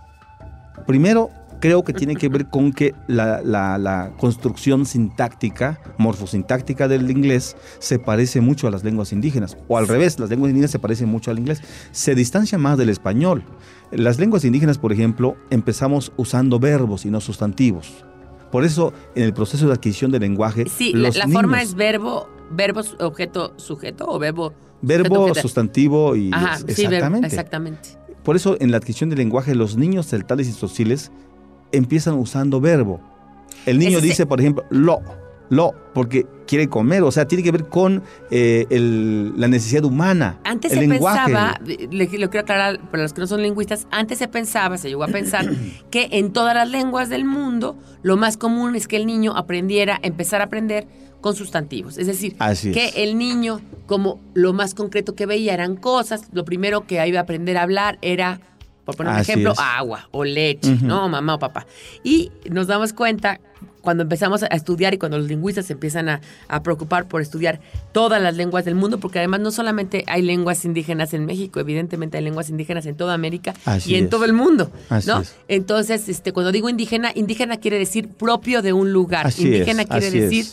Primero, creo que tiene que ver con que la, la- la construcción sintáctica, morfosintáctica del inglés, se parece mucho a las lenguas indígenas. O al revés, las lenguas indígenas se parecen mucho al inglés. Se distancia más del español. Las lenguas indígenas, por ejemplo, empezamos usando verbos y no sustantivos. Por eso, en el proceso de adquisición del lenguaje,
Sí, la,
los
la forma
niños-
es verbo, verbo, objeto, sujeto o verbo.
Verbo,
sujeto,
sustantivo y
Ajá,
es-
sí, verbo,
exactamente. Por eso en la adquisición del lenguaje los niños celtales y sociles empiezan usando verbo. El niño
Ese-
dice, por ejemplo, lo, lo, porque quiere comer, o sea, tiene que ver con eh, el- la necesidad humana.
Antes
el
se
lenguaje.
pensaba, le, lo quiero aclarar para los que no son lingüistas, antes se pensaba, se llegó a pensar que en todas las lenguas del mundo lo más común es que el niño aprendiera, empezar a aprender con sustantivos. Es decir,
Así
que
es.
el niño, como lo más concreto que veía eran cosas, lo primero que iba a aprender a hablar era, por poner un
Así
ejemplo,
es.
agua o leche. ¿no? Mamá o papá. Y nos damos cuenta cuando empezamos a estudiar y cuando los lingüistas se empiezan a, a preocupar por estudiar todas las lenguas del mundo, porque además no solamente hay lenguas indígenas en México, evidentemente hay lenguas indígenas en toda América
Así
y en
es.
todo el mundo,
Así
¿no?
es.
Entonces, este, cuando digo indígena, indígena quiere decir propio de un lugar,
Así
indígena
es,
quiere decir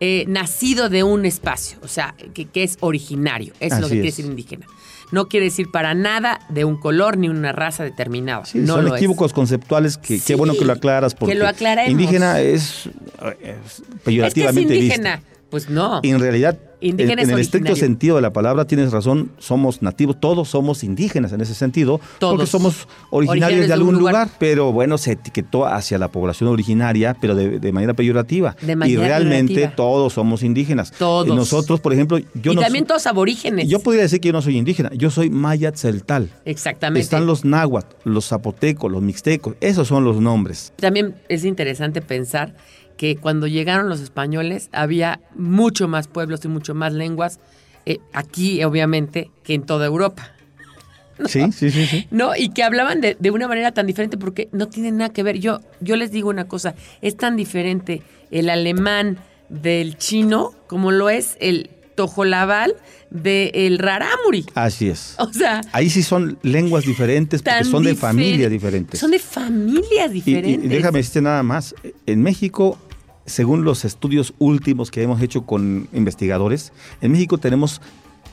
eh, nacido de un espacio, o sea, que, que es originario, eso es lo que quiere decir indígena. No quiere decir para nada de un color ni una raza determinada.
Sí,
no
son
lo es.
equívocos conceptuales que
Sí,
qué bueno que lo aclaras porque
que lo
indígena es, es
Es que es
peyorativamente
indígena.
visto.
Pues no.
En realidad, en, el estricto sentido de la palabra, tienes razón, somos nativos, todos somos indígenas en ese sentido,
Todos.
porque somos
Originarios
originarios
de
algún
lugar.
lugar. pero bueno, se etiquetó hacia la población originaria, pero de, de manera peyorativa.
De manera
y realmente
peyorativa.
todos somos indígenas.
Todos.
Y nosotros, por ejemplo, yo
y
no
también
soy-
todos aborígenes.
yo podría decir que yo no soy indígena, yo soy maya tzeltal.
Exactamente.
Están los náhuatl, los zapotecos, los mixtecos, esos son los nombres.
También es interesante pensar que cuando llegaron los españoles había mucho más pueblos y mucho más lenguas eh, aquí, obviamente, que en toda Europa.
Sí, sí, sí, sí.
¿no? Y que hablaban de, de una manera tan diferente porque no tienen nada que ver. Yo, yo les digo una cosa, es tan diferente el alemán del chino como lo es el tojolabal del rarámuri.
Así es.
O sea,
Ahí sí son lenguas diferentes porque son de familias diferentes.
Son de familias
Y- y,
diferentes.
y déjame decirte nada más. En México, según los estudios últimos que hemos hecho con investigadores, en México tenemos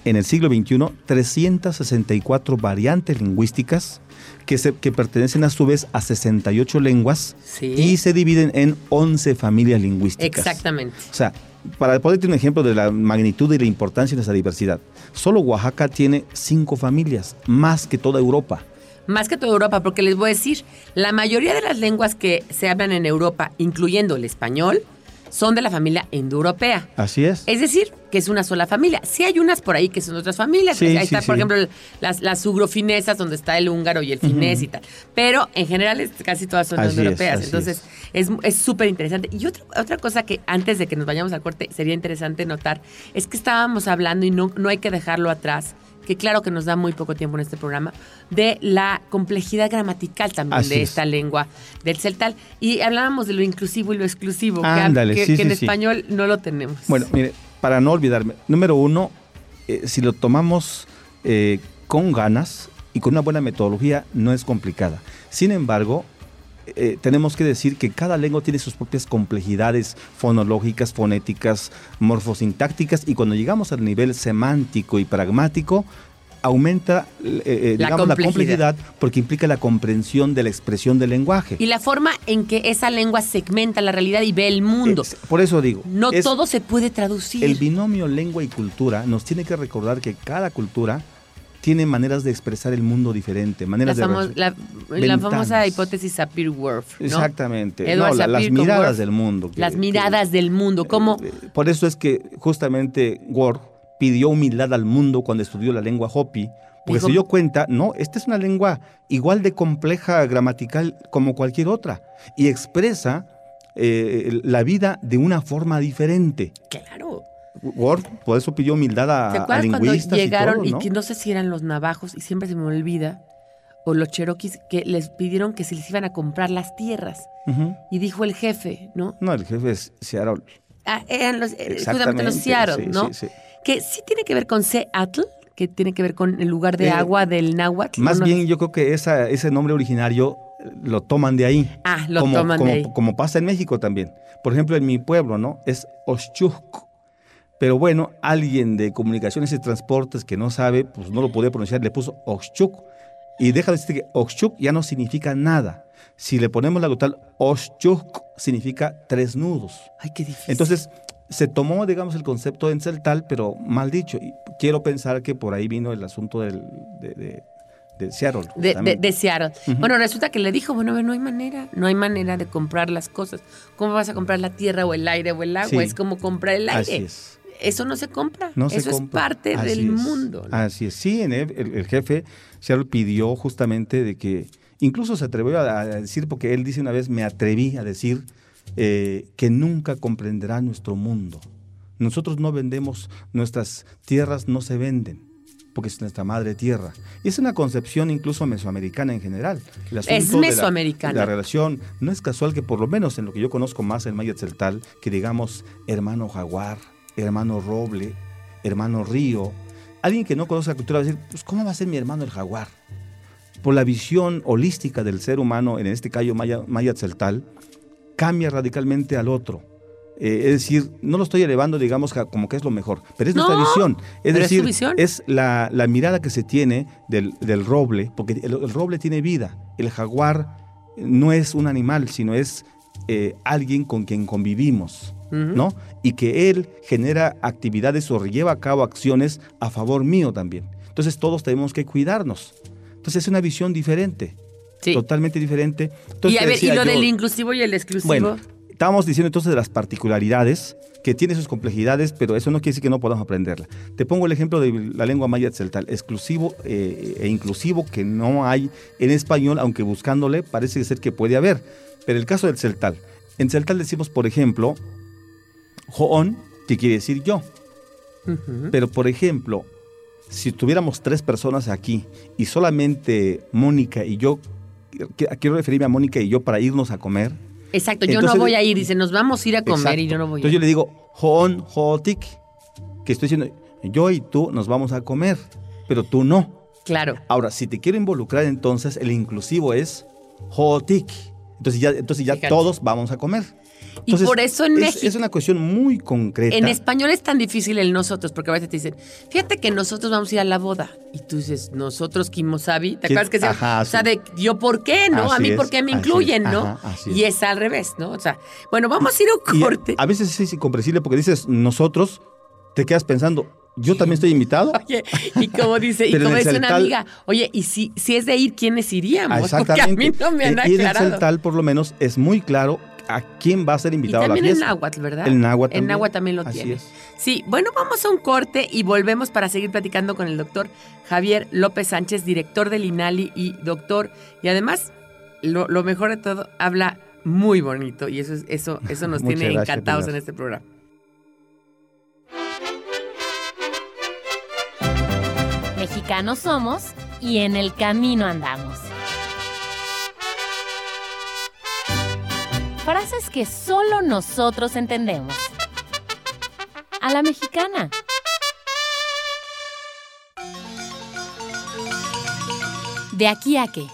en el siglo XXI 364 variantes lingüísticas que, se, que pertenecen a su vez a 68 lenguas
Sí.
y se dividen en 11 familias lingüísticas.
Exactamente.
O sea, para ponerte un ejemplo de la magnitud y la importancia de esa diversidad, solo Oaxaca tiene cinco familias, más que toda Europa.
Más que toda Europa, porque les voy a decir, la mayoría de las lenguas que se hablan en Europa, incluyendo el español, son de la familia indoeuropea.
Así es.
Es decir, que es una sola familia. Sí hay unas por ahí que son otras familias.
Sí,
ahí
sí,
está, por ejemplo, las, las ugrofinesas, donde está el húngaro y el finés y tal. Pero en general es- casi todas son
Así es,
europeas.
así
Entonces, es es súper interesante. Y otra, otra cosa que antes de que nos vayamos al corte sería interesante notar es que estábamos hablando, y no, no hay que dejarlo atrás, que claro que nos da muy poco tiempo en este programa, de la complejidad gramatical también
Así
de
es.
esta lengua del celtal. Y hablábamos de lo inclusivo y lo exclusivo, que-
Ándale,
que,
sí,
que en
sí.
español no lo tenemos.
Bueno, mire, para no olvidarme, número uno, eh, si lo tomamos eh, con ganas y con una buena metodología, no es complicada. Sin embargo, eh, tenemos que decir que cada lengua tiene sus propias complejidades fonológicas, fonéticas, morfosintácticas, y cuando llegamos al nivel semántico y pragmático, aumenta eh, eh,
La
digamos, la
complejidad.
complejidad porque implica la comprensión de la expresión del lenguaje.
Y la forma en que esa lengua segmenta la realidad y ve el mundo.
Es- por eso digo,
no
es-
todo se puede traducir.
El binomio lengua y cultura nos tiene que recordar que cada cultura tiene maneras de expresar el mundo diferente,
la,
maneras de...
famo- la- la famosa hipótesis Sapir-Whorf. ¿no?
Exactamente.
Edward
No, la- las miradas
Worf.
del mundo. que-
Las
que-
miradas del mundo. ¿Cómo?
eh, Por eso es que justamente Ward pidió humildad al mundo cuando estudió la lengua Hopi, porque
Dijo-
se dio cuenta, no, esta es una lengua igual de compleja gramatical como cualquier otra y expresa eh, la vida de una forma diferente.
Claro.
Ward por eso pidió humildad a,
¿Te
a
acuerdas cuando
lingüistas
llegaron
y,
y,
todo, ¿no?
que no sé si eran los navajos, y siempre se me olvida, o los cheroquis, que les pidieron que se les iban a comprar las tierras? Y dijo el jefe, ¿no?
No, el jefe es Seattle.
Ah, eran los, eh, justamente los Seattle,
sí,
¿no?
sí, sí.
Que sí tiene que ver con Seattle, que tiene que ver con el lugar de
Eh,
agua del náhuatl.
Más
¿no?
bien yo creo que esa, ese nombre originario lo toman de ahí.
Ah, lo
como,
toman
como,
de ahí.
como pasa en México también. Por ejemplo, en mi pueblo, ¿no? Es Oshchuk. Pero bueno, alguien de comunicaciones y transportes que no sabe, pues no lo podía pronunciar, le puso Oshchuk. Y deja de decir que Oshchuk ya no significa nada. Si le ponemos la total Oshchuk, significa tres nudos.
Ay, qué difícil.
Entonces, se tomó, digamos, el concepto en celtal, pero mal dicho. Y quiero pensar que por ahí vino el asunto del, de, de, de Seattle.
de, de, Seattle. Bueno, resulta que le dijo, bueno, no hay manera, no hay manera de comprar las cosas. ¿Cómo vas a comprar la tierra o el aire o el agua?
Sí.
Es como comprar el aire.
Así es.
Eso no se compra.
No se
Eso
compra.
es parte
Así
del
es.
mundo. ¿no?
Así es. Sí, el, el- el jefe Seattle pidió justamente de que, incluso se atrevió a, a decir, porque él dice una vez, me atreví a decir eh, que nunca comprenderá nuestro mundo. Nosotros no vendemos, nuestras tierras no se venden. porque es nuestra madre tierra. Y es una concepción incluso mesoamericana en general. El
Es
de la-
mesoamericana.
La, relación, no es casual que por lo menos en lo que yo conozco más en Maya Tzeltal, que digamos hermano jaguar, hermano roble, hermano río, alguien que no conoce la cultura va a decir, pues ¿cómo va a ser mi hermano el jaguar? Por la visión holística del ser humano, en este caso Maya, Maya Tzeltal, cambia radicalmente al otro. Eh, es decir, no lo estoy elevando, digamos, como que es lo mejor, pero es nuestra
No,
visión. Es decir,
visión.
es la, la mirada que se tiene del, del roble, porque el, el roble tiene vida. El jaguar no es un animal, sino es eh, alguien con quien convivimos, ¿no? Y que él genera actividades o lleva a cabo acciones a favor mío también. Entonces todos tenemos que cuidarnos. Entonces es una visión diferente,
Sí.
totalmente diferente. Entonces,
y a
te
ver, y
decía
lo
yo-
del inclusivo y el exclusivo.
bueno, estábamos diciendo entonces de las particularidades, que tiene sus complejidades, pero eso no quiere decir que no podamos aprenderla. Te pongo el ejemplo de la lengua maya tzeltal, exclusivo eh, e inclusivo que no hay en español, aunque buscándole parece ser que puede haber. Pero el caso del celtal, en celtal decimos, por ejemplo, joon, que quiere decir yo. Pero, por ejemplo, si tuviéramos tres personas aquí y solamente Mónica y yo, quiero referirme a Mónica y yo para irnos a comer,
Exacto, yo
Entonces-
no voy a ir. Dice, nos vamos a ir a comer
Exacto.
y yo no voy a
Entonces
ir.
yo le digo, Joon, Jootik, que estoy diciendo, yo y tú nos vamos a comer, pero tú no.
Claro.
Ahora, si te quiero involucrar, entonces el inclusivo es Jootik. Entonces ya, entonces ya
Fíjate.
todos vamos a comer.
Y por eso en
es,
México-
Es una cuestión muy concreta.
En español es tan difícil el nosotros, porque a veces te dicen, fíjate que nosotros vamos a ir a la boda. Y tú dices, nosotros, Kimosabi. ¿Te acuerdas que se
Ajá,
O sea, de yo, ¿por qué no? a mí,
es,
¿por qué me incluyen,
es,
no?
ajá,
y
es.
al revés, ¿no? O sea, bueno, vamos a ir a un
Y a-
corte.
a, veces es incomprensible porque dices nosotros, te quedas pensando, yo también estoy invitado.
Oye, y como dice, y como dice una amiga, oye, y si, si es de ir, ¿quiénes iríamos?
Ah,
Porque a mí no me han
Eh, y en el
aclarado.
Celtal, por lo menos, es muy claro a quién va a ser
Y
invitado a la
también en
fiesta.
náhuatl, ¿verdad?
El náhuatl
En
también.
náhuatl también lo
Así
tiene.
es.
Sí, bueno, vamos a un corte y volvemos para seguir platicando con el doctor Javier López Sánchez, director del INALI y doctor, y además, lo, lo mejor de todo, habla muy bonito y eso, es- eso, eso nos tiene
gracias,
encantados en este programa.
Mexicanos somos y en el camino andamos. Frases que solo nosotros entendemos. A la mexicana. De aquí a qué.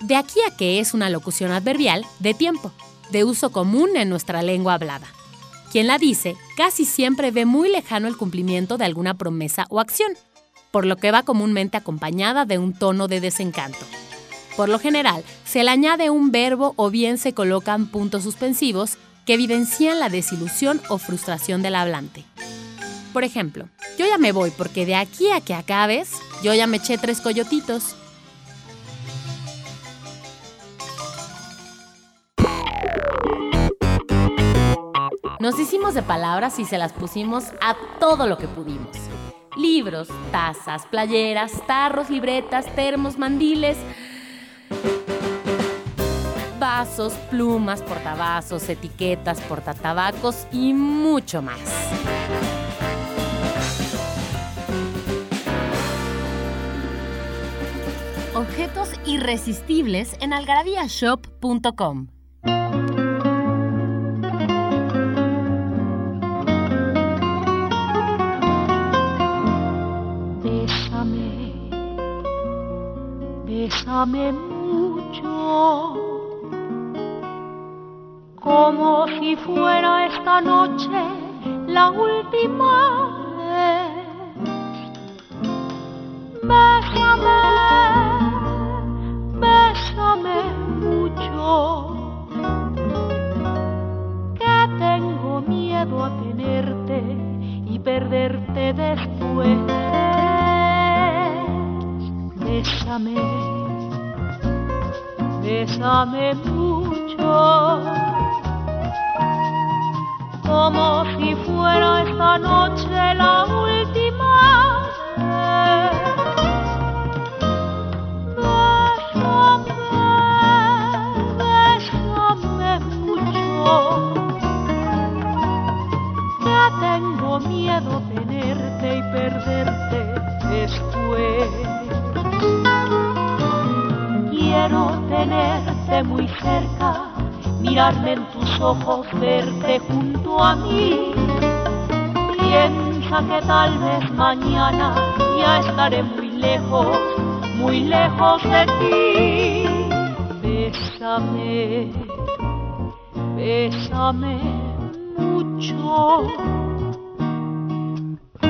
De aquí a qué es una locución adverbial de tiempo, de uso común en nuestra lengua hablada. Quien la dice casi siempre ve muy lejano el cumplimiento de alguna promesa o acción, por lo que va comúnmente acompañada de un tono de desencanto. Por lo general, se le añade un verbo o bien se colocan puntos suspensivos que evidencian la desilusión o frustración del hablante. Por ejemplo, yo ya me voy porque de aquí a que acabes, yo ya me eché tres coyotitos. Nos hicimos de palabras y se las pusimos a todo lo que pudimos. Libros, tazas, playeras, tarros, libretas, termos, mandiles, vasos, plumas, portavasos, etiquetas, portatabacos y mucho más. Objetos irresistibles en algarabíashop.com.
Bésame, bésame como si fuera esta noche la última vez. Bésame, bésame mucho, que tengo miedo a tenerte y perderte después. Bésame, bésame mucho, como si fuera esta noche la última vez. Bésame, mucho, que tengo miedo tenerte y perderte después. Quiero tenerte muy cerca, mirarme en tus ojos, verte junto a mí. Piensa que tal vez mañana ya estaré muy lejos, muy lejos de ti. Bésame, bésame mucho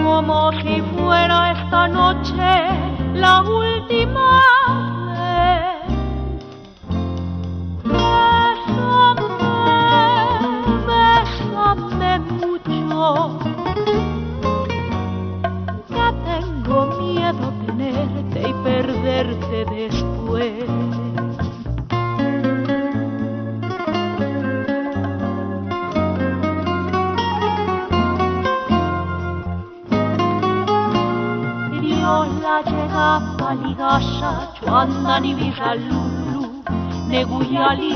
como si fuera esta noche la última serde después. Idiola tega ali gasha chuan dani mi hallu negu yali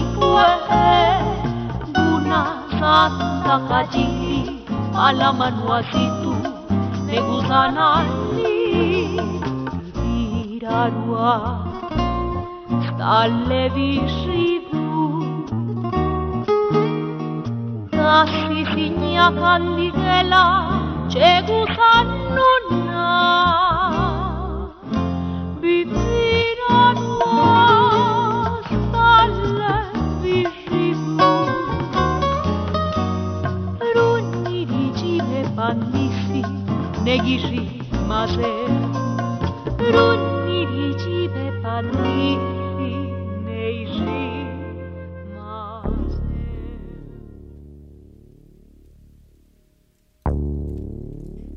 santa kajini ala manua situ negu sanar Carua dalle vicivù da si signa candigela c'è gusannuna bifira nuas dalle vicivù per ogni vicine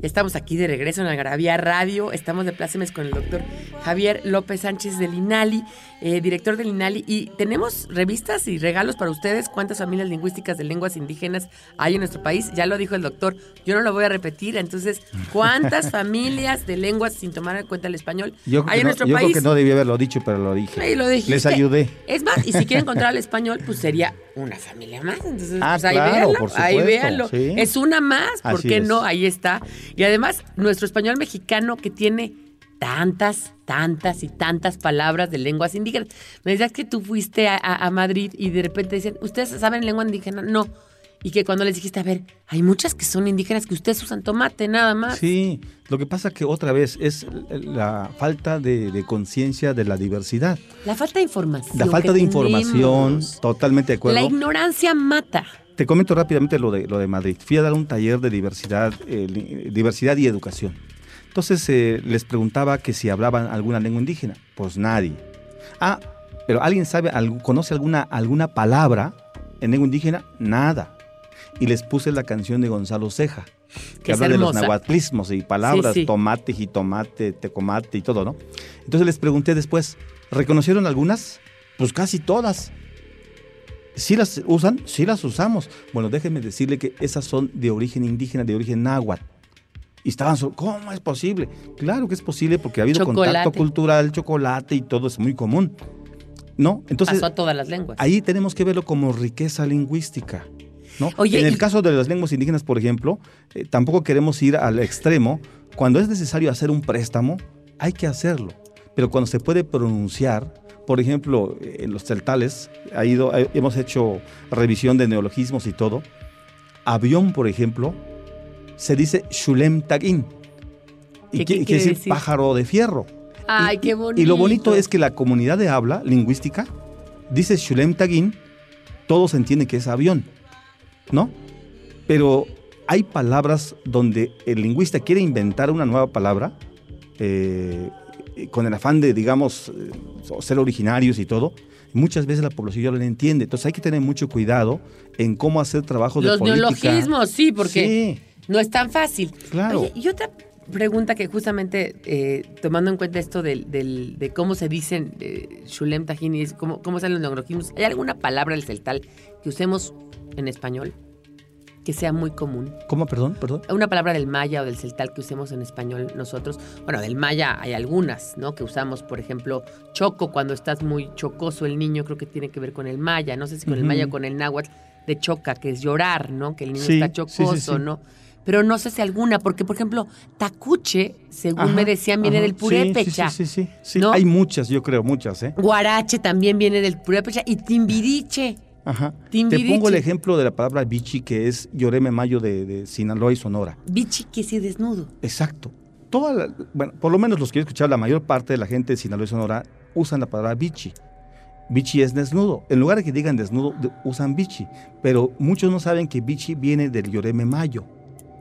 Estamos aquí de regreso en Algarabía Radio. Estamos de plácemes con el doctor Javier López Sánchez del INALI, eh, director del INALI. Y tenemos revistas y regalos para ustedes. ¿Cuántas familias lingüísticas de lenguas indígenas hay en nuestro país? Ya lo dijo el doctor. Yo no lo voy a repetir. Entonces, ¿cuántas familias de lenguas sin tomar en cuenta el español
Yo,
hay en
no,
nuestro
yo creo
país?
que no debí haberlo dicho, pero lo dije.
Ahí lo.
Les ayudé.
Es más, y si quieren encontrar al español, pues sería una familia más. Entonces,
Ah,
pues ahí
claro,
véanlo,
por
ahí
supuesto,
véanlo.
sí.
Es una más, ¿por
Así
qué
es.
no? Ahí está. Y además, nuestro español mexicano que tiene tantas, tantas y tantas palabras de lenguas indígenas. Me decías que tú fuiste a, a- a Madrid y de repente dicen, ¿ustedes saben lengua indígena? No. Y que cuando les dijiste, a ver, hay muchas que son indígenas que ustedes usan tomate nada más.
Sí, lo que pasa que otra vez es la falta de, de conciencia de la diversidad.
La falta de información.
La falta de información, totalmente de acuerdo.
La ignorancia mata.
Te comento rápidamente lo de, lo de Madrid. Fui a dar un taller de diversidad, eh, diversidad y educación. Entonces eh, les preguntaba que si hablaban alguna lengua indígena. Pues nadie. Ah, pero ¿alguien sabe, conoce alguna, alguna palabra en lengua indígena? Nada. Y les puse la canción de Gonzalo Ceja, que habla de los nahuatlismos y palabras,
Sí, sí.
tomate, jitomate, tecomate y todo, ¿no? Entonces les pregunté después, ¿reconocieron algunas? Pues casi todas. ¿Sí las usan? Sí las usamos. Bueno, déjenme decirle que esas son de origen indígena, de origen náhuatl. Y estaban, ¿cómo es posible? Claro que es posible porque ha habido
Chocolate.
contacto cultural, chocolate y todo es muy común. ¿No? Entonces,
Pasó a todas las lenguas.
ahí tenemos que verlo como riqueza lingüística. ¿no?
Oye,
en el
y-
caso de las lenguas indígenas, por ejemplo, eh, tampoco queremos ir al extremo. Cuando es necesario hacer un préstamo, hay que hacerlo. Pero cuando se puede pronunciar, por ejemplo, en los celtales, ha ido, hemos hecho revisión de neologismos y todo. Avión, por ejemplo, se dice Shulem Tagin.
¿Qué-
Y
qué
quiere, decir, pájaro de fierro.
Ay,
Y-
qué bonito.
Y lo bonito es que la comunidad de habla lingüística dice Shulem Tagin, todos entienden que es avión, ¿no? Pero hay palabras donde el lingüista quiere inventar una nueva palabra eh, con el afán de, digamos, eh, ser originarios y todo. Muchas veces la población ya lo entiende. Entonces hay que tener mucho cuidado en cómo hacer trabajos de
Los
política.
neologismos, sí, porque
Sí,
no es tan fácil.
Claro.
Oye, y otra pregunta que justamente eh, tomando en cuenta esto del, del- de cómo se dicen eh, Shulem es cómo, cómo salen los neologismos, ¿hay alguna palabra del celtal que usemos en español que sea muy común?
¿Cómo? Perdón, perdón.
Una palabra del maya o del celtal que usemos en español nosotros. Bueno, del maya hay algunas, ¿no? Que usamos, por ejemplo, choco cuando estás muy chocoso el niño, creo que tiene que ver con el maya. No sé si con el maya o con el náhuatl de choca, que es llorar, ¿no? Que el niño
Sí,
está
sí,
chocoso,
sí.
¿no? pero no sé si alguna, porque por ejemplo, tacuche, según
Ajá,
me decían, viene
ajá.
del purépecha.
Sí, sí, sí, sí, sí.
¿no?
Hay muchas, yo creo, muchas, ¿eh?
Guarache también viene del purépecha y timbiriche.
Ajá. Te pongo el ejemplo de la palabra bichi, que es Lloreme Mayo de, de Sinaloa y Sonora.
Bichi que sí desnudo.
Exacto. Toda la- bueno, por lo menos los que he escuchado, la mayor parte de la gente de Sinaloa y Sonora usan la palabra bichi. Bichi es desnudo. En lugar de que digan desnudo, de- usan bichi. Pero muchos no saben que bichi viene del Lloreme Mayo,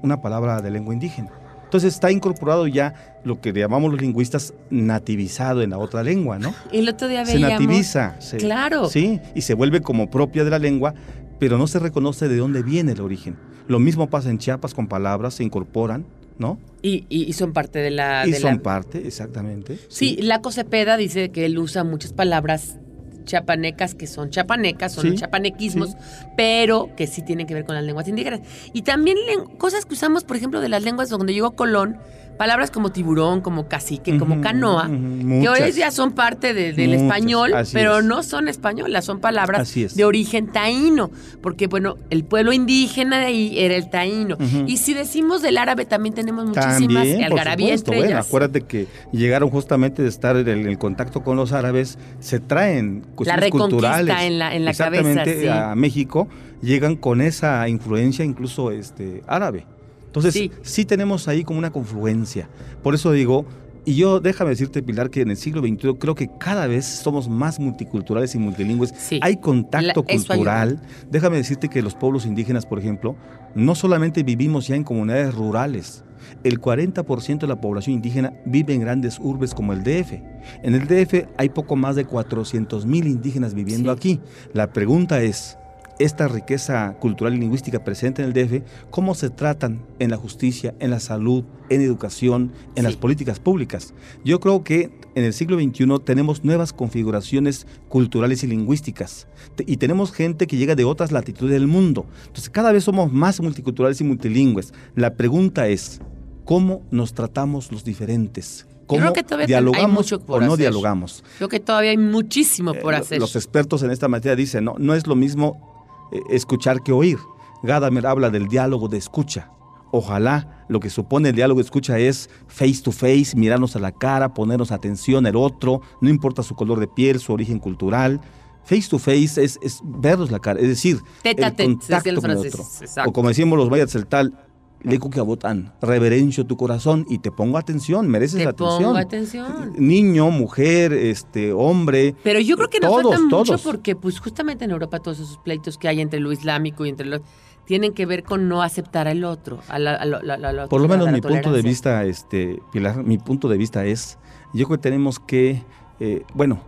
una palabra de lengua indígena. Entonces está incorporado ya lo que llamamos los lingüistas nativizado en la otra lengua, ¿no?
El otro día
se
veíamos.
nativiza. se-
Claro.
Sí, y se vuelve como propia de la lengua, pero no se reconoce de dónde viene el origen. Lo mismo pasa en Chiapas con palabras, se incorporan, ¿no?
Y, y- y son parte de la.
y
de
son
la-
parte, exactamente.
Sí, Laco Cepeda dice que él usa muchas palabras chapanecas que son chapanecas, son
Sí,
chapanequismos,
sí.
pero que sí tienen que ver con las lenguas indígenas. Y también cosas que usamos, por ejemplo, de las lenguas donde llegó Colón, palabras como tiburón, como cacique, como canoa, que hoy ya son parte de- del
Muchas,
español, pero
es.
no son españolas, son palabras
Así es.
de origen taíno, porque bueno, el pueblo indígena de ahí era el taíno. Y si decimos del árabe, también tenemos muchísimas,
También, por
algarabía
supuesto.
entre
Bueno,
ellas.
acuérdate que llegaron justamente de estar en el, contacto con los árabes, se traen cuestiones
reconquista
culturales.
en la- en la
Exactamente,
cabeza, sí.
a México llegan con esa influencia incluso este árabe. Entonces,
Sí.
sí. tenemos ahí como una confluencia. Por eso digo, y yo déjame decirte, Pilar, que en el siglo XXI creo que cada vez somos más multiculturales y multilingües.
Sí.
Hay contacto
La-
cultural. Déjame decirte que los pueblos indígenas, por ejemplo, no solamente vivimos ya en comunidades rurales, el 40% de la población indígena vive en grandes urbes como el DF. En el DF hay poco más de 400 mil indígenas viviendo
Sí.
aquí. La pregunta es, esta riqueza cultural y lingüística presente en el DF, ¿cómo se tratan en la justicia, en la salud, en educación, en
Sí.
las políticas públicas? Yo creo que en el siglo XXI tenemos nuevas configuraciones culturales y lingüísticas y tenemos gente que llega de otras latitudes del mundo. Entonces cada vez somos más multiculturales y multilingües. La pregunta es, ¿cómo nos tratamos los diferentes? ¿Cómo
creo que todavía hay
dialogamos
mucho por
o no
hacer.
dialogamos?
Creo que todavía hay muchísimo por
Eh,
hacer.
Los expertos en esta materia dicen, no, no es lo mismo escuchar que oír. Gadamer habla del diálogo de escucha. Ojalá lo que supone el diálogo de escucha es face to face, mirarnos a la cara, ponernos atención al otro, no importa su color de piel, su origen cultural. Face to face es, es vernos la cara, es decir,
Tete a
el contacto con el otro.
exacto.
O como decimos los mayas tal, le botan, reverencio tu corazón y te pongo atención, mereces
Te
atención.
pongo atención.
Niño, mujer, este, hombre.
Pero yo creo que nos
todos,
falta mucho
todos.
porque, pues, justamente en Europa todos esos pleitos que hay entre lo islámico y entre los tienen que ver con no aceptar al otro, a la, a la- la-
Por lo menos mi punto de vista, este, Pilar, mi punto de vista es, yo creo que tenemos que, eh, bueno,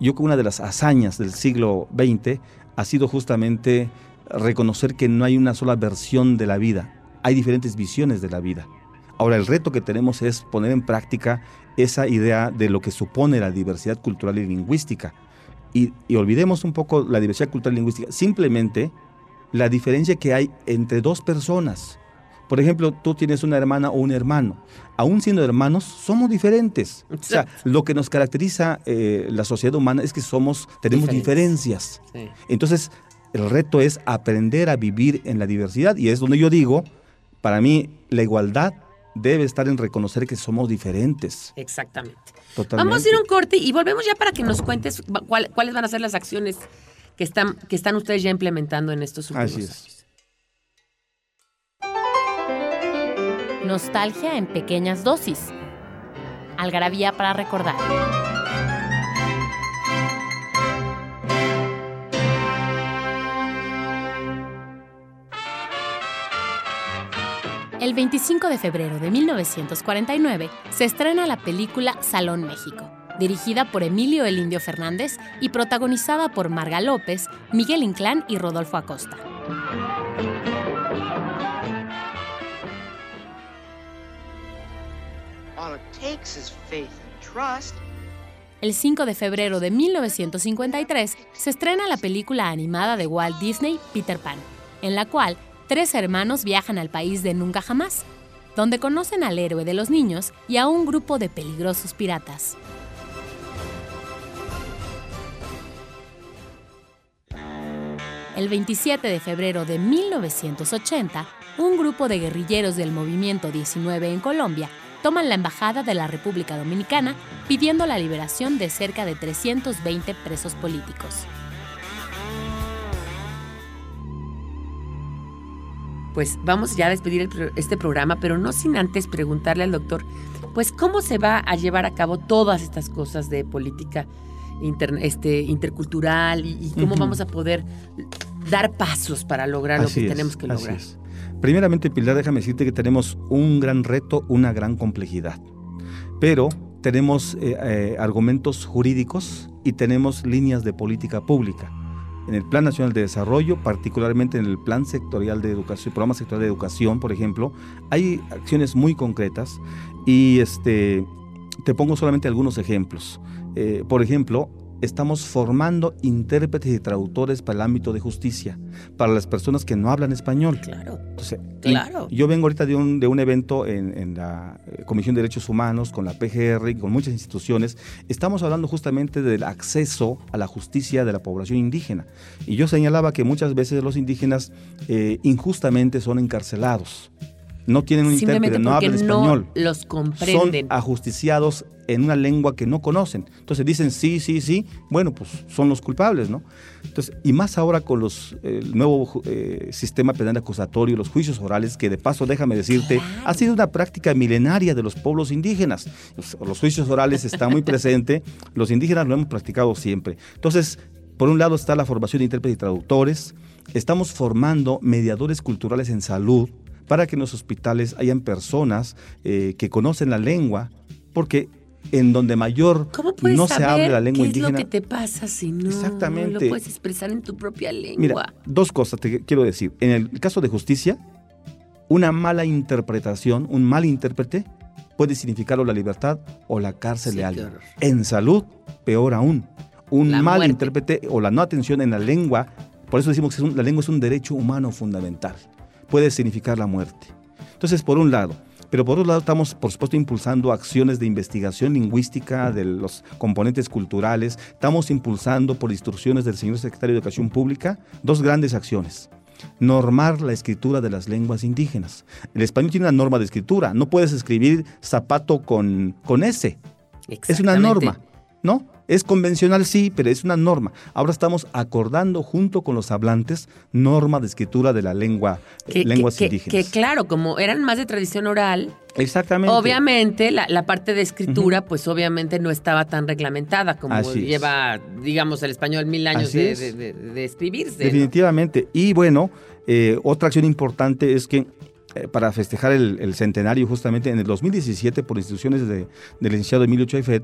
yo creo que una de las hazañas del siglo XX ha sido justamente reconocer que no hay una sola versión de la vida, hay diferentes visiones de la vida. Ahora el reto que tenemos es poner en práctica esa idea de lo que supone la diversidad cultural y lingüística. Y, y olvidemos un poco la diversidad cultural y lingüística, simplemente la diferencia que hay entre dos personas. Por ejemplo, tú tienes una hermana o un hermano. Aún siendo hermanos, somos diferentes. O sea, lo que nos caracteriza eh, la sociedad humana es que somos, tenemos diferencias.
Sí.
Entonces, el reto es aprender a vivir en la diversidad y es donde yo digo, para mí, la igualdad debe estar en reconocer que somos diferentes.
Exactamente.
Totalmente.
Vamos a ir a un corte y volvemos ya para que nos cuentes cuál- cuáles van a ser las acciones que están, que están ustedes ya implementando en estos últimos
Así es.
años.
Nostalgia en pequeñas dosis. Algarabía para recordar. El 25 de febrero de 1949 se estrena la película Salón México, dirigida por Emilio El Indio Fernández y protagonizada por Marga López, Miguel Inclán y Rodolfo Acosta. El 5 de febrero de 1953 se estrena la película animada de Walt Disney, Peter Pan, en la cual tres hermanos viajan al país de Nunca Jamás, donde conocen al héroe de los niños y a un grupo de peligrosos piratas. El 27 de febrero de 1980, un grupo de guerrilleros del Movimiento 19 en Colombia toman la Embajada de la República Dominicana pidiendo la liberación de cerca de 320 presos políticos.
Pues vamos ya a despedir el este programa, pero no sin antes preguntarle al doctor, pues cómo se va a llevar a cabo todas estas cosas de política inter- este, intercultural y, y cómo vamos a poder dar pasos para lograr lo
Así
que
es,
tenemos que
así
lograr.
es. Primeramente, Pilar, déjame decirte que tenemos un gran reto, una gran complejidad. Pero tenemos eh, eh, argumentos jurídicos y tenemos líneas de política pública. En el Plan Nacional de Desarrollo, particularmente en el Plan Sectorial de Educación, Programa Sectorial de Educación, por ejemplo, hay acciones muy concretas y este, te pongo solamente algunos ejemplos. Eh, por ejemplo, estamos formando intérpretes y traductores para el ámbito de justicia, para las personas que no hablan español.
Claro.
Entonces,
Claro.
Yo vengo ahorita de un, de un evento en, en la eh, Comisión de Derechos Humanos, con la PGR y con muchas instituciones. Estamos hablando justamente del acceso a la justicia de la población indígena. Y yo señalaba que muchas veces los indígenas eh, injustamente son encarcelados. No tienen un intérprete, no hablan
no
español
los
son
comprenden.
ajusticiados en una lengua que no conocen. Entonces dicen sí, sí, sí, bueno, pues son los culpables, ¿no? Entonces, y más ahora con los el nuevo eh, sistema penal acusatorio, los juicios orales, que de paso, déjame decirte, ha sido una práctica milenaria de los pueblos indígenas. Los, los juicios orales están muy presentes, los indígenas lo hemos practicado siempre. Entonces, por un lado está la formación de intérpretes y traductores, estamos formando mediadores culturales en salud, para que en los hospitales hayan personas eh, que conocen la lengua, porque en donde mayor
¿Cómo puedes
no se hable la lengua
qué es
indígena.
lo que te pasa si no
Exactamente.
lo puedes expresar en tu propia lengua?
Mira, dos cosas te quiero decir. En el caso de justicia, una mala interpretación, un mal intérprete, puede significar o la libertad o la cárcel
Sí,
de alguien. En salud, peor aún. Un
La
mal
muerte.
intérprete o la no atención en la lengua, por eso decimos que la lengua es un derecho humano fundamental. Puede significar la muerte. Entonces, por un lado, pero por otro lado estamos, por supuesto, impulsando acciones de investigación lingüística de los componentes culturales. Estamos impulsando, por instrucciones del señor secretario de Educación Pública, dos grandes acciones. Normar la escritura de las lenguas indígenas. El español tiene una norma de escritura. No puedes escribir zapato con, con S. Es una norma, ¿no? Es convencional, sí, pero es una norma. Ahora estamos acordando junto con los hablantes norma de escritura de la lengua,
Que,
lenguas
que-
indígenas.
que claro, como eran más de tradición oral,
Exactamente.
obviamente la, la parte de escritura, pues obviamente no estaba tan reglamentada como
Así es.
lleva, digamos, el español mil años de,
es.
de- de- de escribirse. ¿no?
Definitivamente. Y bueno, eh, otra acción importante es que eh, para festejar el, el centenario justamente en el 2017 por instituciones de- del licenciado Emilio Chaifet,